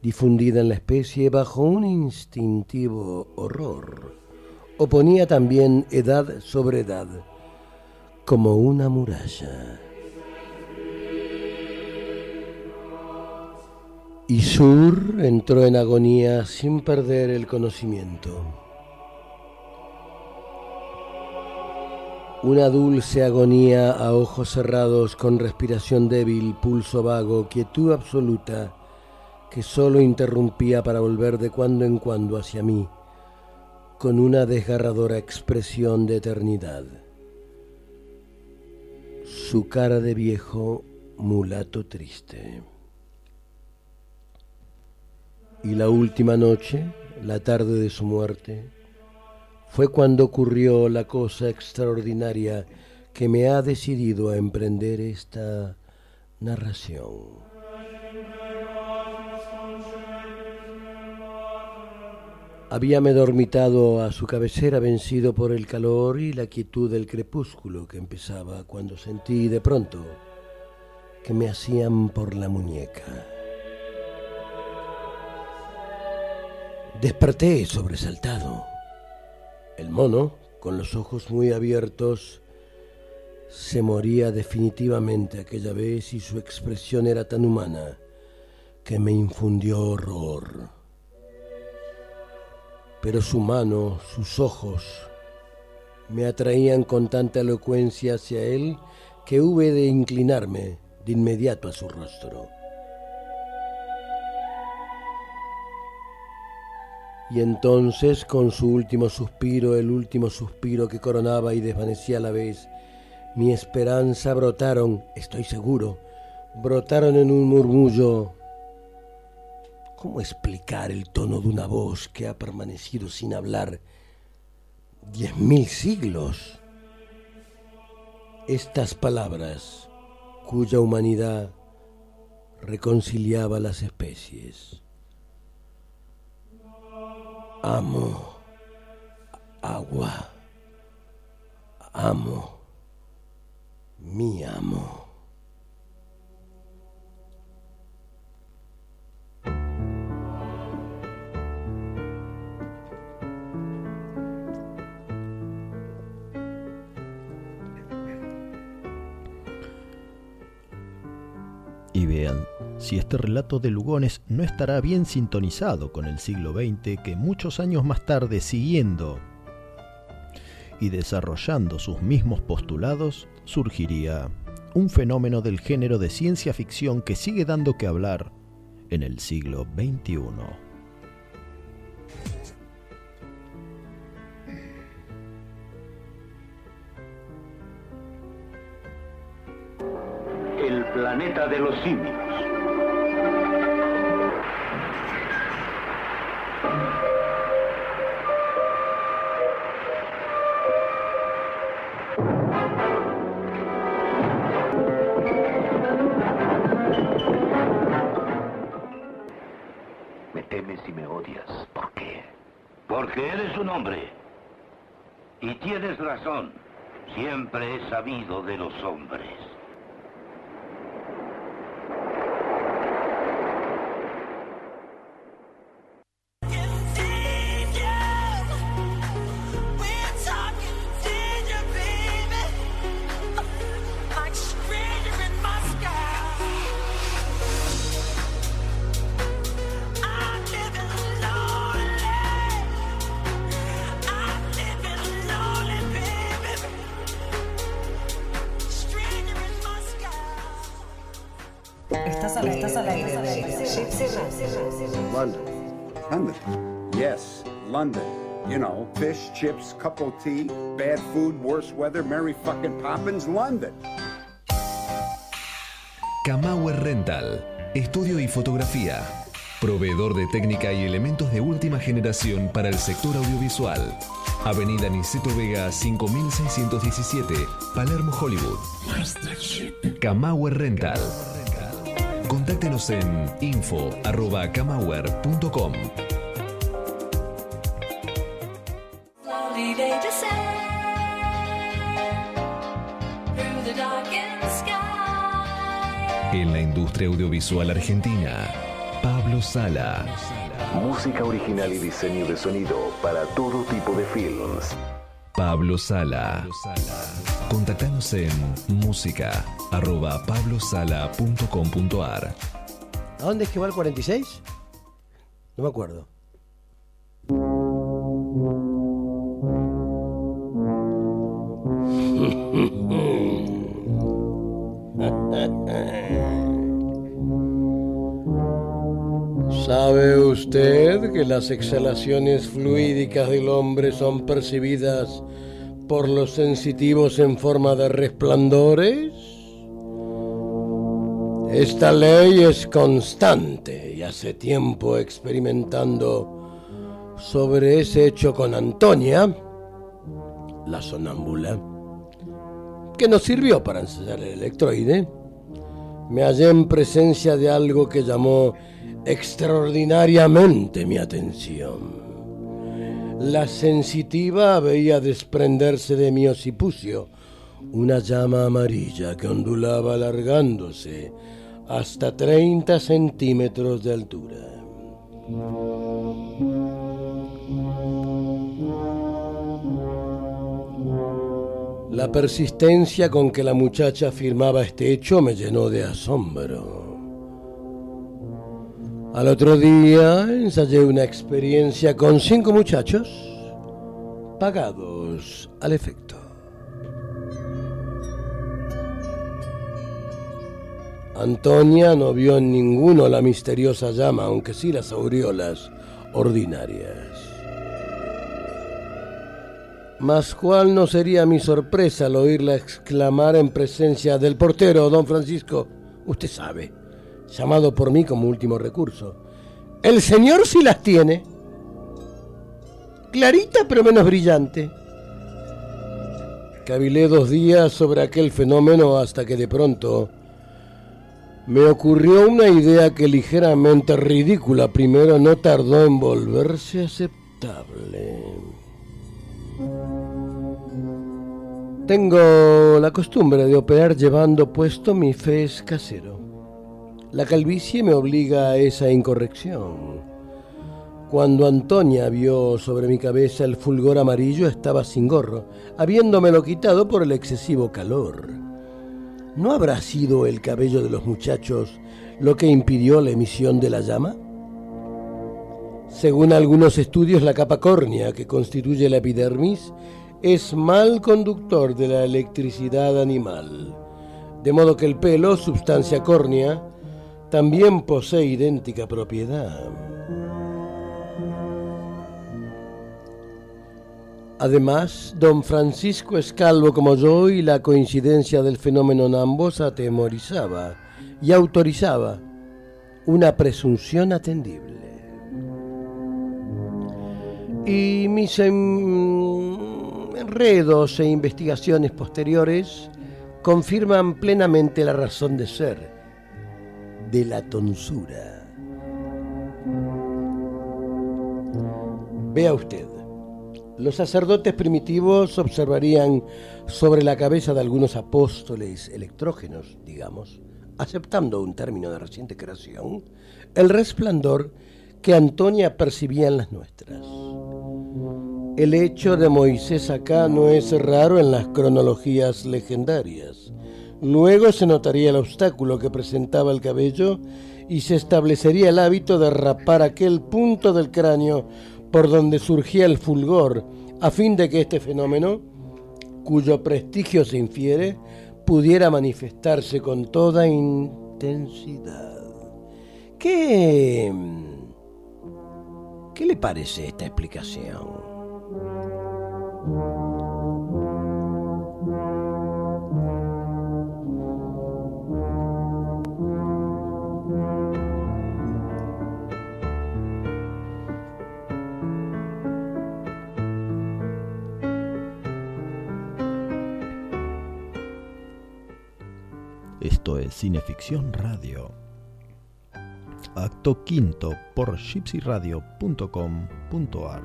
Speaker 5: difundida en la especie bajo un instintivo horror, oponía también edad sobre edad, como una muralla. Y Sur entró en agonía sin perder el conocimiento. Una dulce agonía a ojos cerrados, con respiración débil, pulso vago, quietud absoluta, que sólo interrumpía para volver de cuando en cuando hacia mí, con una desgarradora expresión de eternidad. Su cara de viejo mulato triste. Y la última noche, la tarde de su muerte, fue cuando ocurrió la cosa extraordinaria que me ha decidido a emprender esta narración. Habíame dormitado a su cabecera vencido por el calor y la quietud del crepúsculo que empezaba cuando sentí de pronto que me hacían por la muñeca. Desperté sobresaltado. El mono, con los ojos muy abiertos, se moría definitivamente aquella vez y su expresión era tan humana que me infundió horror. Pero su mano, sus ojos, me atraían con tanta elocuencia hacia él que hube de inclinarme de inmediato a su rostro. Y entonces, con su último suspiro, el último suspiro que coronaba y desvanecía a la vez, mi esperanza brotaron, estoy seguro, brotaron en un murmullo. ¿Cómo explicar el tono de una voz que ha permanecido sin hablar diez mil siglos? Estas palabras, cuya humanidad reconciliaba las especies. Amo agua. Amo
Speaker 16: mi amo.
Speaker 6: Y vean si este relato de Lugones no estará bien sintonizado con el siglo XX que muchos años más tarde, siguiendo y desarrollando sus mismos postulados, surgiría un fenómeno del género de ciencia ficción que sigue dando que hablar en el siglo XXI.
Speaker 24: Planeta de los simios.
Speaker 25: Me temes y me odias. ¿Por qué? Porque eres un hombre. Y tienes razón. Siempre he sabido de los hombres.
Speaker 26: Chips, cup of tea, bad food, worse weather, Mary fucking Poppins, London.
Speaker 7: Kamauer Rental, estudio y fotografía. Proveedor de técnica y elementos de última generación para el sector audiovisual. Avenida Niceto Vega 5617, Palermo, Hollywood. Kamauer Rental. Contáctenos en info.kamauer.com. industria audiovisual argentina, Pablo Sala.
Speaker 8: Música original y diseño de sonido para todo tipo de films.
Speaker 7: Pablo Sala. Contactanos en música arroba pablosala.com.ar
Speaker 5: ¿A dónde es que va el 46? No me acuerdo. ¿Sabe usted que las exhalaciones fluídicas del hombre son percibidas por los sensitivos en forma de resplandores? Esta ley es constante y hace tiempo experimentando sobre ese hecho con Antonia, la sonámbula, que nos sirvió para ensayar el electroide. Me hallé en presencia de algo que llamó extraordinariamente mi atención. La sensitiva veía desprenderse de mi occipucio una llama amarilla que ondulaba alargándose hasta 30 centímetros de altura. La persistencia con que la muchacha afirmaba este hecho me llenó de asombro. Al otro día ensayé una experiencia con cinco muchachos pagados al efecto. Antonia no vio en ninguno la misteriosa llama, aunque sí las aureolas ordinarias. Mas cuál no sería mi sorpresa al oírla exclamar en presencia del portero, don Francisco, usted sabe, llamado por mí como último recurso. El señor sí las tiene. Clarita pero menos brillante. Cavilé dos días sobre aquel fenómeno hasta que de pronto me ocurrió una idea que ligeramente ridícula primero no tardó en volverse aceptable. Tengo la costumbre de operar llevando puesto mi fez casero. La calvicie me obliga a esa incorrección. Cuando Antonia vio sobre mi cabeza el fulgor amarillo estaba sin gorro, habiéndomelo quitado por el excesivo calor. ¿No habrá sido el cabello de los muchachos lo que impidió la emisión de la llama? Según algunos estudios, la capa córnea que constituye la epidermis es mal conductor de la electricidad animal, de modo que el pelo, sustancia córnea, también posee idéntica propiedad. Además, don Francisco es calvo como yo y la coincidencia del fenómeno en ambos atemorizaba y autorizaba una presunción atendible. Y mis enredos e investigaciones posteriores confirman plenamente la razón de ser de la tonsura. Vea usted, los sacerdotes primitivos observarían sobre la cabeza de algunos apóstoles electrógenos, digamos, aceptando un término de reciente creación, el resplandor que Antonia percibía en las nuestras. El hecho de Moisés acá no es raro en las cronologías legendarias. Luego se notaría el obstáculo que presentaba el cabello y se establecería el hábito de rapar aquel punto del cráneo por donde surgía el fulgor, a fin de que este fenómeno, cuyo prestigio se infiere, pudiera manifestarse con toda intensidad. ¿Qué... ¿Qué le parece esta explicación?
Speaker 6: Cineficción Radio. Acto quinto por gypsyradio.com.ar.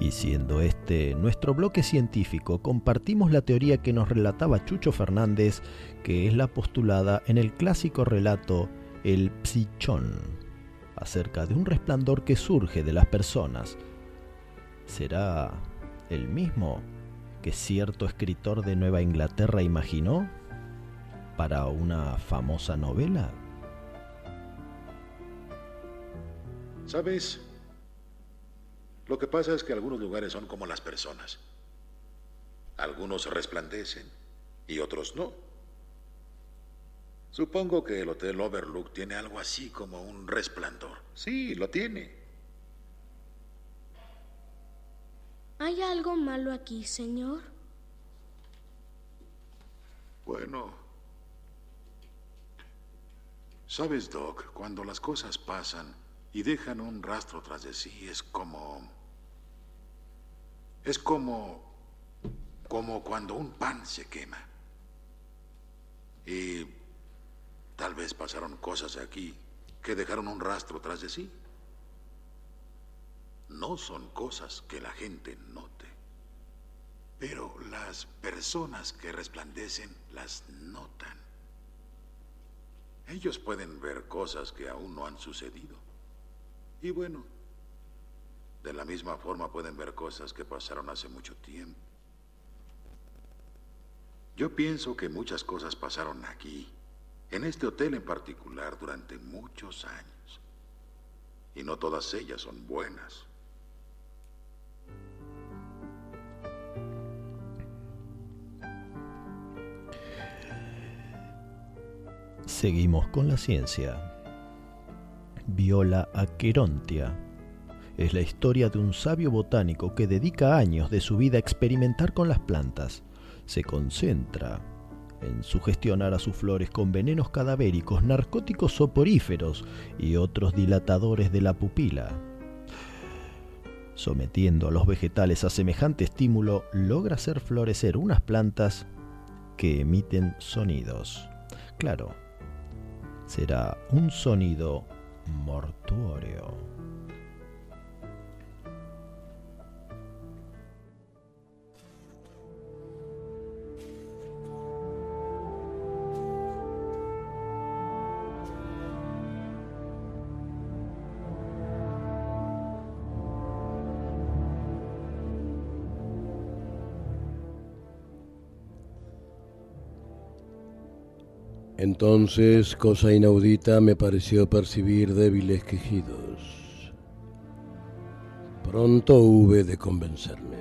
Speaker 6: Y siendo este nuestro bloque científico, compartimos la teoría que nos relataba Chucho Fernández, que es la postulada en el clásico relato El Psichón, acerca de un resplandor que surge de las personas. ¿Será el mismo que cierto escritor de Nueva Inglaterra imaginó para una famosa novela?
Speaker 27: ¿Sabes? Lo que pasa es que algunos lugares son como las personas. Algunos resplandecen y otros no. Supongo que el Hotel Overlook tiene algo así como un resplandor. Sí, lo tiene.
Speaker 28: ¿Hay algo malo aquí, señor?
Speaker 27: Bueno. Sabes, Doc, cuando las cosas pasan y dejan un rastro tras de sí, es como... Es como... como cuando un pan se quema. Y tal vez pasaron cosas aquí que dejaron un rastro tras de sí. No son cosas que la gente note, pero las personas que resplandecen las notan. Ellos pueden ver cosas que aún no han sucedido. Y bueno, de la misma forma pueden ver cosas que pasaron hace mucho tiempo. Yo pienso que muchas cosas pasaron aquí, en este hotel en particular, durante muchos años. Y no todas ellas son buenas.
Speaker 6: Seguimos con la ciencia. Viola Aquerontia es la historia de un sabio botánico que dedica años de su vida a experimentar con las plantas. Se concentra en sugestionar a sus flores con venenos cadavéricos, narcóticos soporíferos y otros dilatadores de la pupila. Sometiendo a los vegetales a semejante estímulo, logra hacer florecer unas plantas que emiten sonidos. Claro, será un sonido mortuorio.
Speaker 5: Entonces, cosa inaudita, me pareció percibir débiles quejidos. Pronto hube de convencerme.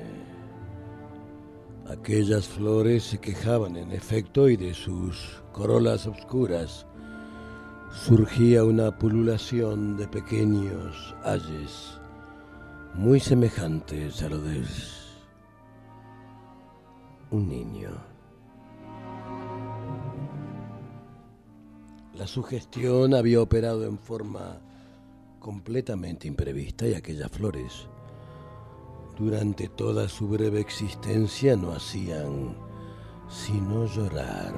Speaker 5: Aquellas flores se quejaban en efecto y de sus corolas oscuras surgía una pululación de pequeños ayes muy semejantes a lo de un niño. La sugestión había operado en forma completamente imprevista y aquellas flores, durante toda su breve existencia, no hacían sino llorar.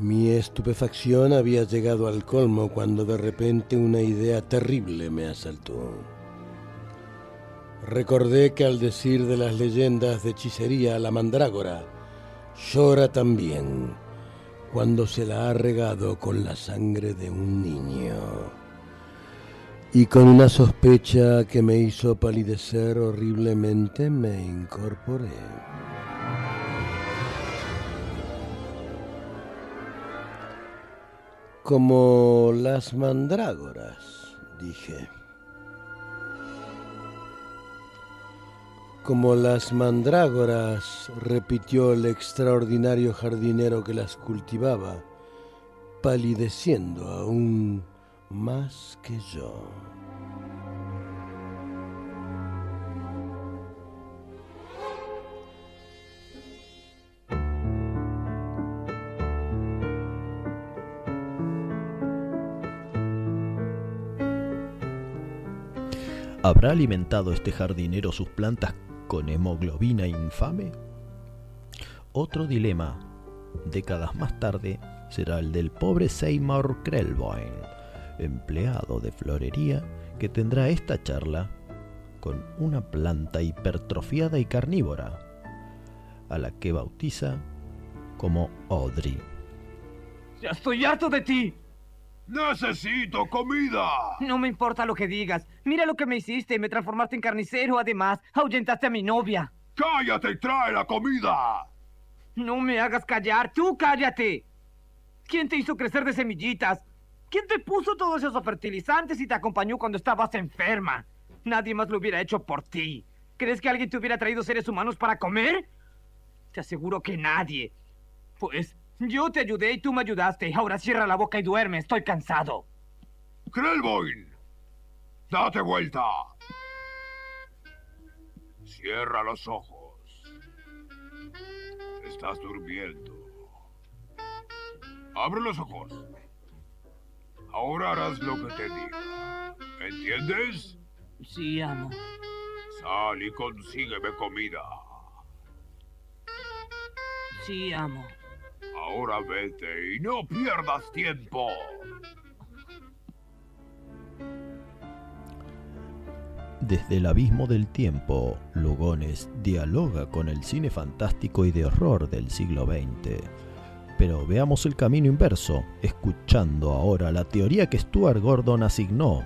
Speaker 5: Mi estupefacción había llegado al colmo cuando de repente una idea terrible me asaltó. Recordé que al decir de las leyendas de hechicería, la mandrágora llora también cuando se la ha regado con la sangre de un niño. Y con una sospecha que me hizo palidecer horriblemente me incorporé. Como las mandrágoras, dije. Como las mandrágoras, repitió el extraordinario jardinero que las cultivaba, palideciendo aún más que yo.
Speaker 6: ¿Habrá alimentado este jardinero sus plantas con hemoglobina infame? Otro dilema, décadas más tarde, será el del pobre Seymour Krelboin, empleado de florería que tendrá esta charla con una planta hipertrofiada y carnívora, a la que bautiza como Audrey.
Speaker 29: ¡Ya estoy harto de ti!
Speaker 30: ¡Necesito comida!
Speaker 29: No me importa lo que digas. Mira lo que me hiciste. Me transformaste en carnicero. Además, ahuyentaste a mi novia.
Speaker 30: ¡Cállate y trae la comida!
Speaker 29: No me hagas callar. ¡Tú cállate! ¿Quién te hizo crecer de semillitas? ¿Quién te puso todos esos fertilizantes y te acompañó cuando estabas enferma? Nadie más lo hubiera hecho por ti. ¿Crees que alguien te hubiera traído seres humanos para comer? Te aseguro que nadie. Pues yo te ayudé y tú me ayudaste. Ahora cierra la boca y duerme. Estoy cansado.
Speaker 30: Krellboin, date vuelta. Cierra los ojos. Estás durmiendo. Abre los ojos. Ahora harás lo que te diga. ¿Entiendes?
Speaker 29: Sí, amo.
Speaker 30: Sal y consígueme comida.
Speaker 29: Sí, amo.
Speaker 30: Ahora vete y no pierdas tiempo.
Speaker 6: Desde el abismo del tiempo, Lugones dialoga con el cine fantástico y de horror del siglo XX. Pero veamos el camino inverso, escuchando ahora la teoría que Stuart Gordon asignó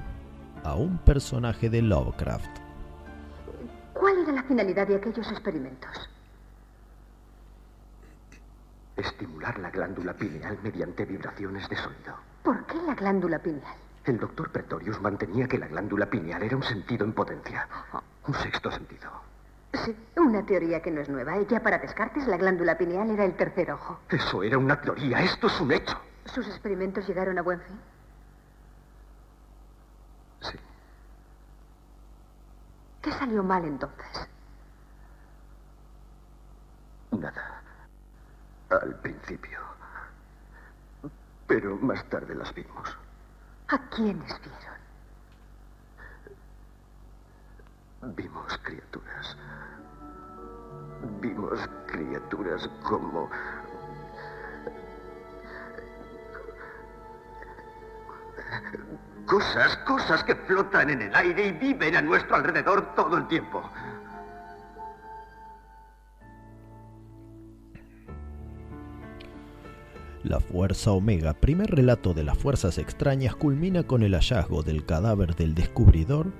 Speaker 6: a un personaje de Lovecraft.
Speaker 31: ¿Cuál era la finalidad de aquellos experimentos?
Speaker 32: Estimular la glándula pineal mediante vibraciones de sonido.
Speaker 31: ¿Por qué la glándula pineal?
Speaker 32: El doctor Pretorius mantenía que la glándula pineal era un sentido en potencia. Un sexto sentido.
Speaker 31: Sí, una teoría que no es nueva. Ya para Descartes la glándula pineal era el tercer ojo.
Speaker 32: Eso era una teoría. Esto es un hecho.
Speaker 31: ¿Sus experimentos llegaron a buen fin?
Speaker 32: Sí.
Speaker 31: ¿Qué salió mal entonces?
Speaker 32: Nada. Al principio. Pero más tarde las vimos.
Speaker 31: ¿A quiénes vieron?
Speaker 32: Vimos criaturas. Vimos criaturas como... Cosas, cosas que flotan en el aire y viven a nuestro alrededor todo el tiempo.
Speaker 6: La Fuerza Omega, primer relato de las fuerzas extrañas, culmina con el hallazgo del cadáver del descubridor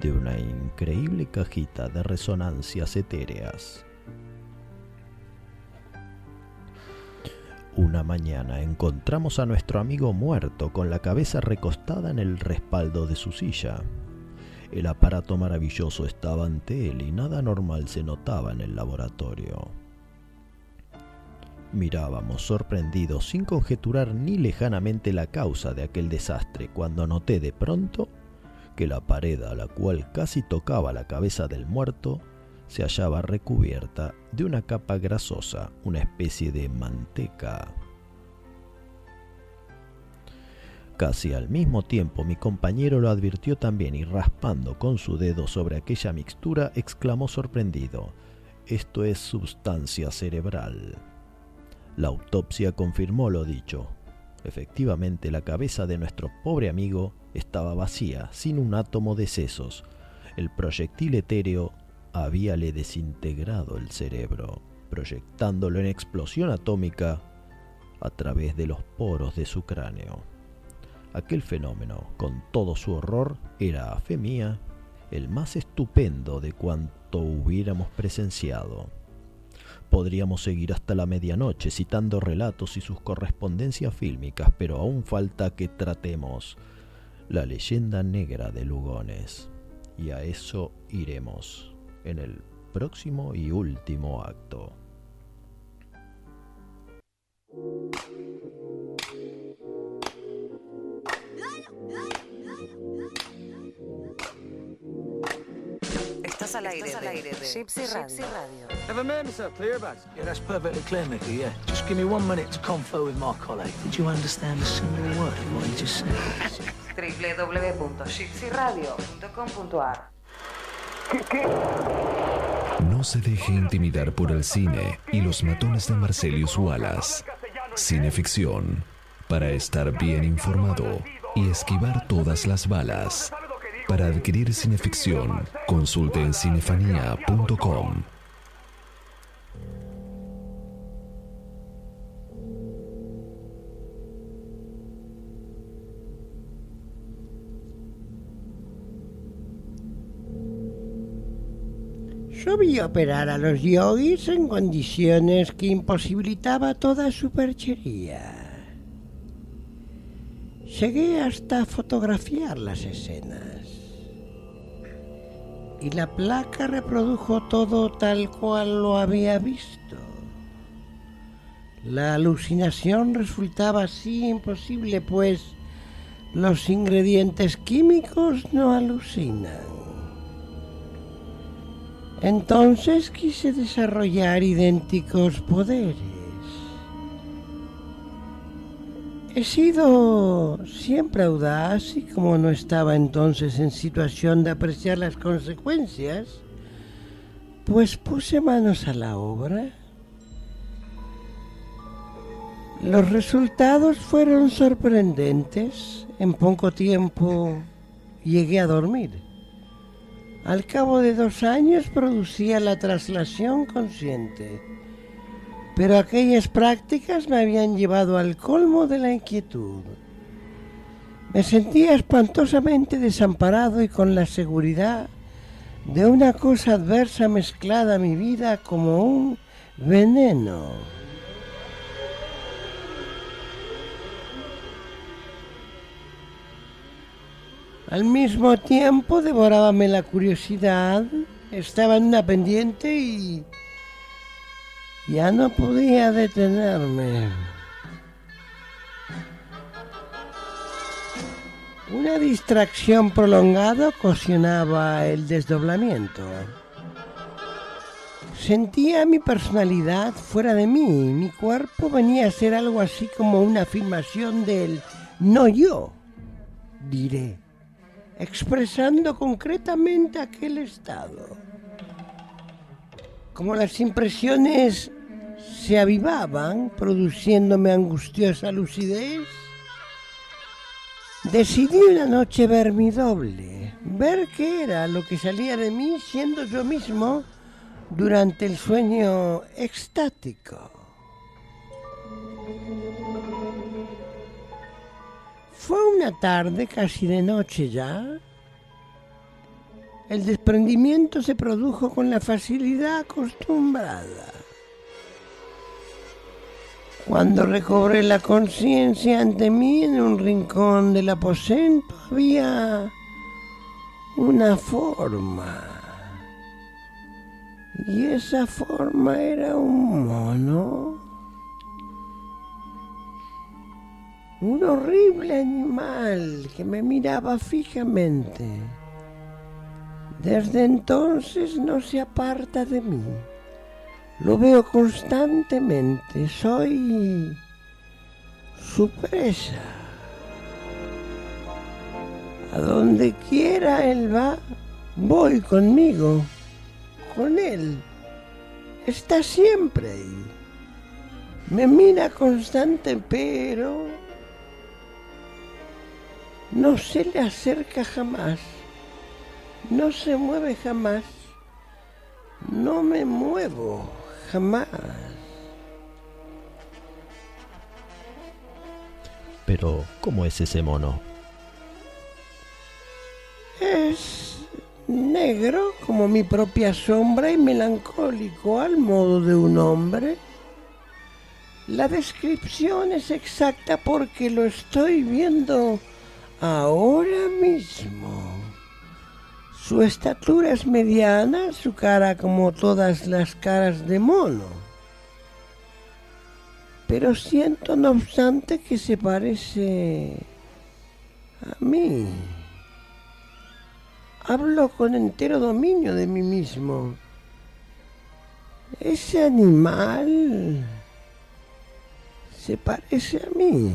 Speaker 6: de una increíble cajita de resonancias etéreas. Una mañana encontramos a nuestro amigo muerto con la cabeza recostada en el respaldo de su silla. El aparato maravilloso estaba ante él y nada normal se notaba en el laboratorio. Mirábamos sorprendidos sin conjeturar ni lejanamente la causa de aquel desastre cuando noté de pronto que la pared a la cual casi tocaba la cabeza del muerto se hallaba recubierta de una capa grasosa, una especie de manteca. Casi al mismo tiempo mi compañero lo advirtió también y raspando con su dedo sobre aquella mixtura exclamó sorprendido, esto es sustancia cerebral. La autopsia confirmó lo dicho. Efectivamente, la cabeza de nuestro pobre amigo estaba vacía, sin un átomo de sesos. El proyectil etéreo habíale desintegrado el cerebro, proyectándolo en explosión atómica a través de los poros de su cráneo. Aquel fenómeno, con todo su horror, era, a fe mía, el más estupendo de cuanto hubiéramos presenciado. Podríamos seguir hasta la medianoche citando relatos y sus correspondencias fílmicas, pero aún falta que tratemos la leyenda negra de Lugones. Y a eso iremos en el próximo y último acto.
Speaker 3: Estás al aire, al aire de Gypsy Radio.
Speaker 33: Have a moment, sir. Clear about Yeah, that's perfectly clear, Mickey, yeah. Just give me one minute to confer with my colleague. Did you understand a single word of what he just said?
Speaker 3: www.gypsyradio.com.ar
Speaker 7: No se deje intimidar por el cine y los matones de Marcelius Wallace. Cineficción. Para estar bien informado y esquivar todas las balas. Para adquirir cineficción, consulte en cinefanía.com.
Speaker 34: Yo vi operar a los yogis en condiciones que imposibilitaba toda superchería. Llegué hasta fotografiar las escenas. Y la placa reprodujo todo tal cual lo había visto. La alucinación resultaba así imposible, pues los ingredientes químicos no alucinan. Entonces quise desarrollar idénticos poderes. He sido siempre audaz y como no estaba entonces en situación de apreciar las consecuencias, pues puse manos a la obra. Los resultados fueron sorprendentes. En poco tiempo llegué a dormir. Al cabo de dos años producía la traslación consciente, pero aquellas prácticas me habían llevado al colmo de la inquietud. Me sentía espantosamente desamparado y con la seguridad de una cosa adversa mezclada a mi vida como un veneno. Al mismo tiempo devorábame la curiosidad, estaba en una pendiente y ya no podía detenerme. Una distracción prolongada ocasionaba el desdoblamiento. Sentía mi personalidad fuera de mí, mi cuerpo venía a ser algo así como una afirmación del no yo, diré expresando concretamente aquel estado. Como las impresiones se avivaban, produciéndome angustiosa lucidez, decidí una noche ver mi doble, ver qué era lo que salía de mí siendo yo mismo durante el sueño extático. Fue una tarde, casi de noche ya. El desprendimiento se produjo con la facilidad acostumbrada. Cuando recobré la conciencia ante mí en un rincón del aposento había una forma. Y esa forma era un mono. Un horrible animal que me miraba fijamente. Desde entonces no se aparta de mí. Lo veo constantemente. Soy su presa. A donde quiera él va, voy conmigo, con él. Está siempre ahí. Me mira constante, pero no se le acerca jamás. No se mueve jamás. No me muevo jamás.
Speaker 6: Pero, ¿cómo es ese mono?
Speaker 34: Es negro como mi propia sombra y melancólico al modo de un hombre. La descripción es exacta porque lo estoy viendo ahora mismo. Su estatura es mediana, su cara como todas las caras de mono. Pero siento no obstante que se parece a mí. Hablo con entero dominio de mí mismo. Ese animal se parece a mí.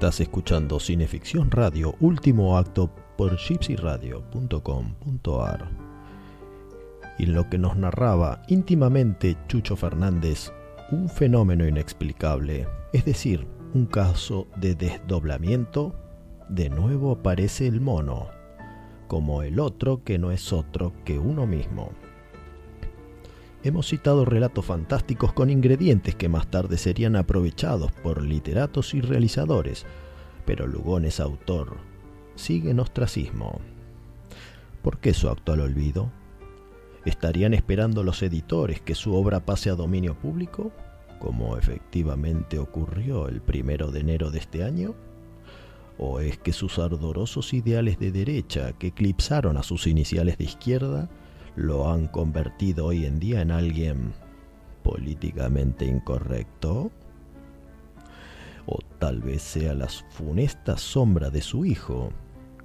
Speaker 6: Estás escuchando Cineficción Radio, último acto por gypsyradio.com.ar. Y en lo que nos narraba íntimamente Chucho Fernández, un fenómeno inexplicable, es decir, un caso de desdoblamiento, de nuevo aparece el mono, como el otro que no es otro que uno mismo. Hemos citado relatos fantásticos con ingredientes que más tarde serían aprovechados por literatos y realizadores, pero Lugones autor sigue en ostracismo. ¿Por qué su actual olvido? ¿Estarían esperando los editores que su obra pase a dominio público, como efectivamente ocurrió el primero de enero de este año? ¿O es que sus ardorosos ideales de derecha que eclipsaron a sus iniciales de izquierda lo han convertido hoy en día en alguien políticamente incorrecto? ¿O tal vez sea la funesta sombra de su hijo,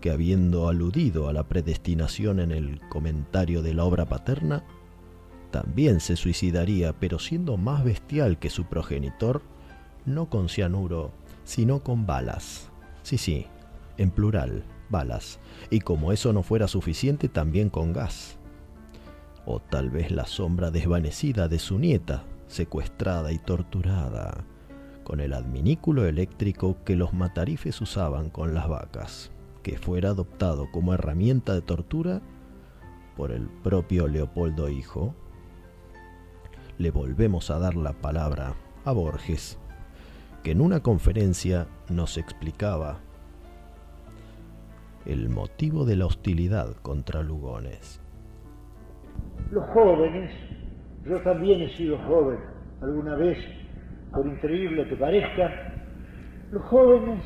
Speaker 6: que habiendo aludido a la predestinación en el comentario de la obra paterna, también se suicidaría, pero siendo más bestial que su progenitor, no con cianuro, sino con balas. Sí, sí, en plural, balas. Y como eso no fuera suficiente, también con gas o tal vez la sombra desvanecida de su nieta, secuestrada y torturada, con el adminículo eléctrico que los matarifes usaban con las vacas, que fuera adoptado como herramienta de tortura por el propio Leopoldo Hijo. Le volvemos a dar la palabra a Borges, que en una conferencia nos explicaba el motivo de la hostilidad contra Lugones
Speaker 23: los jóvenes, yo también he sido joven alguna vez, por increíble que parezca, los jóvenes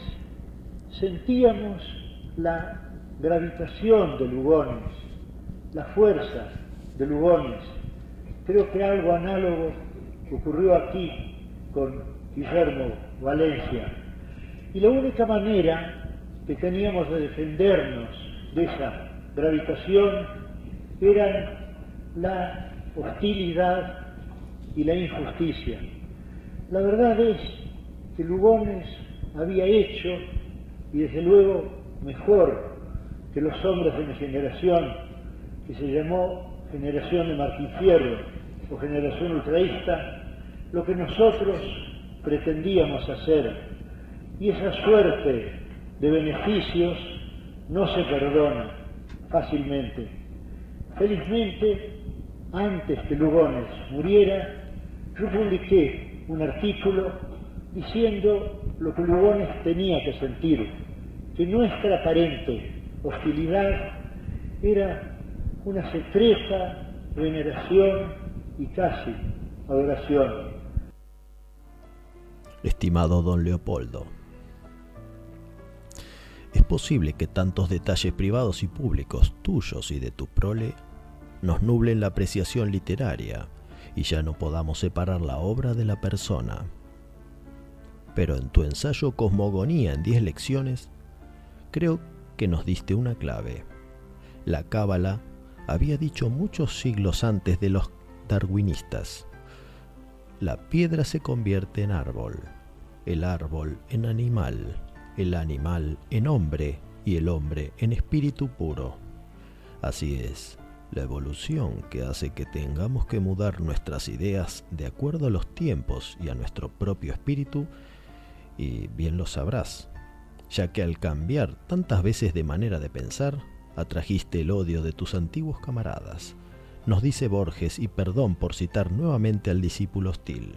Speaker 23: sentíamos la gravitación de Lugones, la fuerza de Lugones. Creo que algo análogo ocurrió aquí con Guillermo Valencia. Y la única manera que teníamos de defendernos de esa gravitación eran la hostilidad y la injusticia. La verdad es que Lugones había hecho, y desde luego mejor que los hombres de mi generación, que se llamó generación de Martín Fierro o generación ultraísta, lo que nosotros pretendíamos hacer. Y esa suerte de beneficios no se perdona fácilmente. Felizmente, antes que Lugones muriera, yo publiqué un artículo diciendo lo que Lugones tenía que sentir, que nuestra aparente hostilidad era una secreta veneración y casi adoración.
Speaker 6: Estimado don Leopoldo, es posible que tantos detalles privados y públicos tuyos y de tu prole nos nublen la apreciación literaria y ya no podamos separar la obra de la persona. Pero en tu ensayo Cosmogonía en 10 lecciones, creo que nos diste una clave. La cábala había dicho muchos siglos antes de los darwinistas. La piedra se convierte en árbol, el árbol en animal, el animal en hombre y el hombre en espíritu puro. Así es, la evolución que hace que tengamos que mudar nuestras ideas de acuerdo a los tiempos y a nuestro propio espíritu, y bien lo sabrás, ya que al cambiar tantas veces de manera de pensar, atrajiste el odio de tus antiguos camaradas. Nos dice Borges, y perdón por citar nuevamente al discípulo hostil.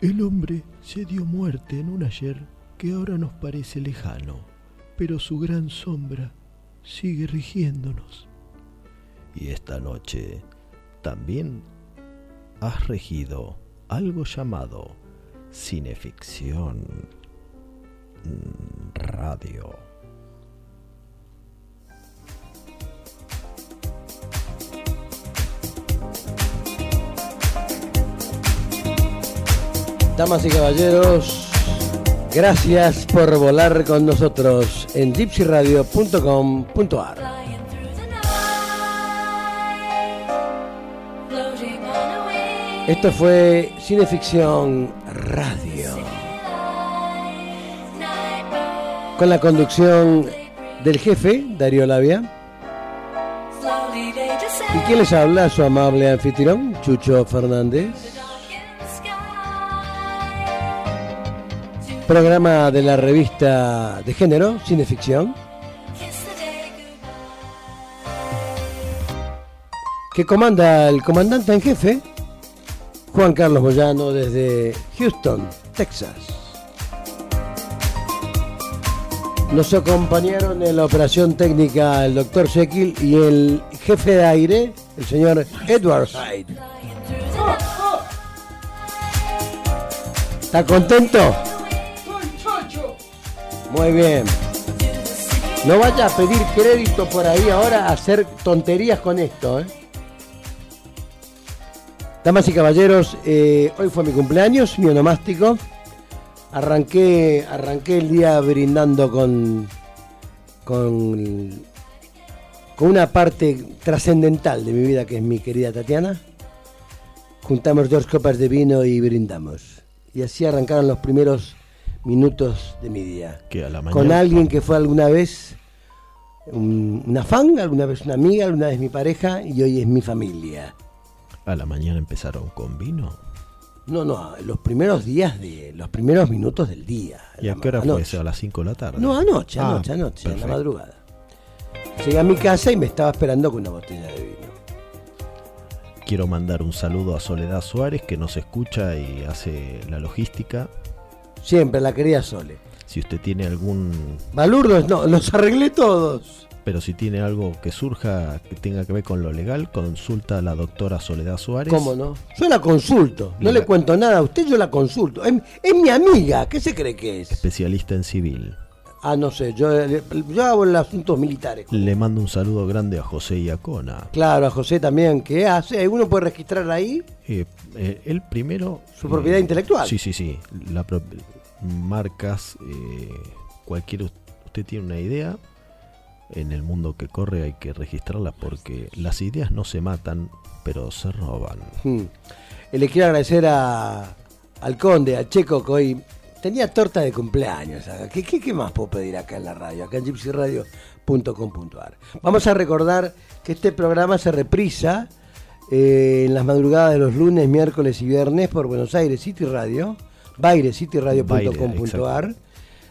Speaker 35: El hombre se dio muerte en un ayer que ahora nos parece lejano, pero su gran sombra sigue rigiéndonos.
Speaker 6: Y esta noche también has regido algo llamado cineficción radio.
Speaker 5: Damas y caballeros, gracias por volar con nosotros en gypsyradio.com.ar. Esto fue Cineficción Radio. Con la conducción del jefe, Darío Labia. ¿Y quién les habla? Su amable anfitrión, Chucho Fernández. Programa de la revista de género, Cineficción. Que comanda el comandante en jefe, Juan Carlos Moyano, desde Houston, Texas. Nos acompañaron en la operación técnica el doctor Jekyll y el jefe de aire, el señor Edward Hyde. ¿Está contento? Muy bien. No vaya a pedir crédito por ahí ahora a hacer tonterías con esto. ¿eh? Damas y caballeros, eh, hoy fue mi cumpleaños, mi onomástico. Arranqué, arranqué el día brindando con, con, con una parte trascendental de mi vida que es mi querida Tatiana. Juntamos dos copas de vino y brindamos. Y así arrancaron los primeros minutos de mi día.
Speaker 6: A la
Speaker 5: Con alguien que fue alguna vez un- una fan, alguna vez una amiga, alguna vez mi pareja y hoy es mi familia.
Speaker 6: A la mañana empezaron con vino.
Speaker 5: No, no, los primeros días de los primeros minutos del día.
Speaker 6: ¿Y a qué hora fue eso? ¿A las 5 de la tarde?
Speaker 5: No, anoche,
Speaker 6: Ah,
Speaker 5: anoche, anoche, en la madrugada. Llegué a mi casa y me estaba esperando con una botella de vino.
Speaker 6: Quiero mandar un saludo a Soledad Suárez que nos escucha y hace la logística.
Speaker 5: Siempre, la querida Sole.
Speaker 6: Si usted tiene algún...
Speaker 5: Balurdos, no, los arreglé todos.
Speaker 6: Pero si tiene algo que surja que tenga que ver con lo legal, consulta a la doctora Soledad Suárez.
Speaker 5: ¿Cómo no? Yo la consulto, no le cuento nada a usted, yo la consulto. Es, es mi amiga, ¿qué se cree que es?
Speaker 6: Especialista en civil.
Speaker 5: Ah, no sé, yo, yo hago los asuntos militares.
Speaker 6: Le mando un saludo grande a José Iacona.
Speaker 5: Claro, a José también, ¿qué hace? ¿Uno puede registrar ahí?
Speaker 6: Eh, eh, él primero...
Speaker 5: Su propiedad intelectual.
Speaker 6: Sí, sí, sí. La pro- marcas, eh, cualquier... Usted tiene una idea, en el mundo que corre hay que registrarla porque las ideas no se matan, pero se roban.
Speaker 5: Hmm. Le quiero agradecer a, al conde, a Checo, que hoy tenía torta de cumpleaños. ¿Qué, qué, qué más puedo pedir acá en la radio? Acá en gypsyradio.com.ar. Vamos a recordar que este programa se reprisa eh, en las madrugadas de los lunes, miércoles y viernes por Buenos Aires City Radio, bairecityradio.com.ar,
Speaker 6: Baire,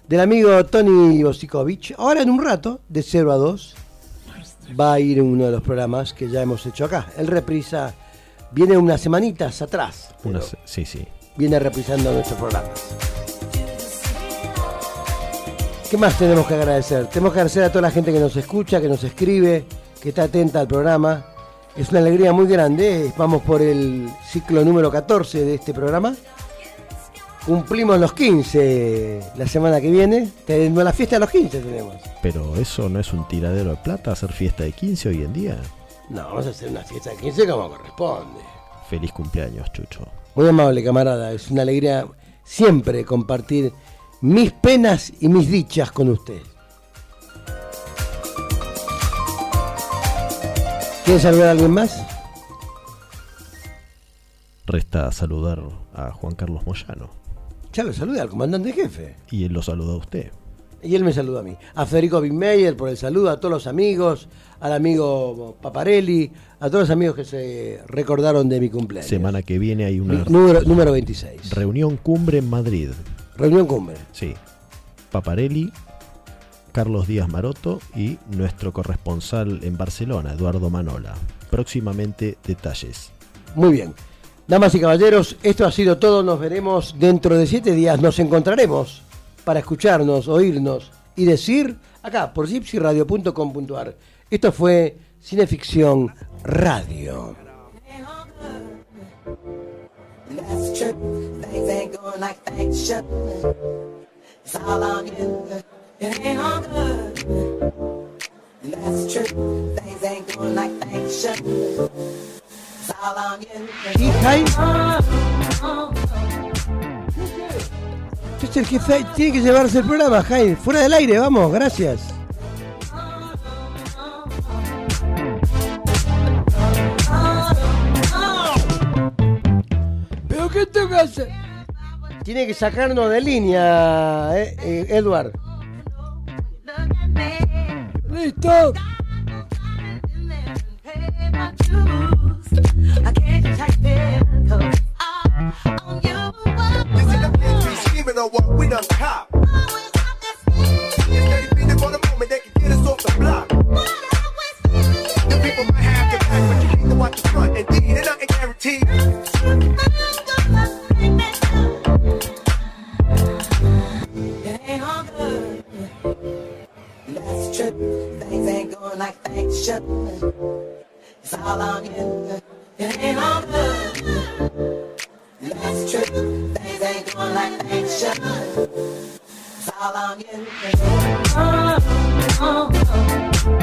Speaker 5: del amigo Tony Bosikovich. Ahora en un rato, de 0 a 2, va a ir uno de los programas que ya hemos hecho acá. El reprisa viene unas semanitas atrás.
Speaker 6: Unas- sí, sí.
Speaker 5: viene reprisando nuestros programas. ¿Qué más tenemos que agradecer? Tenemos que agradecer a toda la gente que nos escucha, que nos escribe, que está atenta al programa. Es una alegría muy grande. Vamos por el ciclo número 14 de este programa. Cumplimos los 15 la semana que viene. Tenemos la fiesta de los 15 tenemos.
Speaker 6: Pero eso no es un tiradero de plata hacer fiesta de 15 hoy en día.
Speaker 5: No, vamos a hacer una fiesta de 15 como corresponde.
Speaker 6: Feliz cumpleaños, Chucho.
Speaker 5: Muy amable, camarada. Es una alegría siempre compartir mis penas y mis dichas con usted. ¿Quiere saludar a alguien más?
Speaker 6: Resta saludar a Juan Carlos Moyano.
Speaker 5: Ya lo saludé al comandante jefe.
Speaker 6: Y él lo saluda a usted.
Speaker 5: Y él me saluda a mí. A Federico Bimeyer por el saludo, a todos los amigos, al amigo Paparelli, a todos los amigos que se recordaron de mi cumpleaños.
Speaker 6: Semana que viene hay una
Speaker 5: Número, número 26.
Speaker 6: reunión cumbre en Madrid.
Speaker 5: Reunión cumbre.
Speaker 6: Sí. Paparelli, Carlos Díaz Maroto y nuestro corresponsal en Barcelona, Eduardo Manola. Próximamente detalles.
Speaker 5: Muy bien. Damas y caballeros, esto ha sido todo. Nos veremos dentro de siete días. Nos encontraremos para escucharnos, oírnos y decir acá por gypsyradio.com.ar. Esto fue Cineficción Radio.
Speaker 12: That's true. Things ain't going like things should. It's all on you. It ain't all good. That's true. Things ain't going like things should. It's all on you.
Speaker 5: Este el jefe, tiene que llevarse el programa. Fuera del aire, vamos, gracias.
Speaker 15: ¿Pero qué tengo que hacer?
Speaker 5: Tiene que sacarnos de línea, eh, eh, Edward.
Speaker 15: Listo.
Speaker 12: I take it 'cause True. Things ain't going like things should. It's all on you. It ain't all good. That's true. Things ain't going like things should. It's all on you. Uh, uh, uh.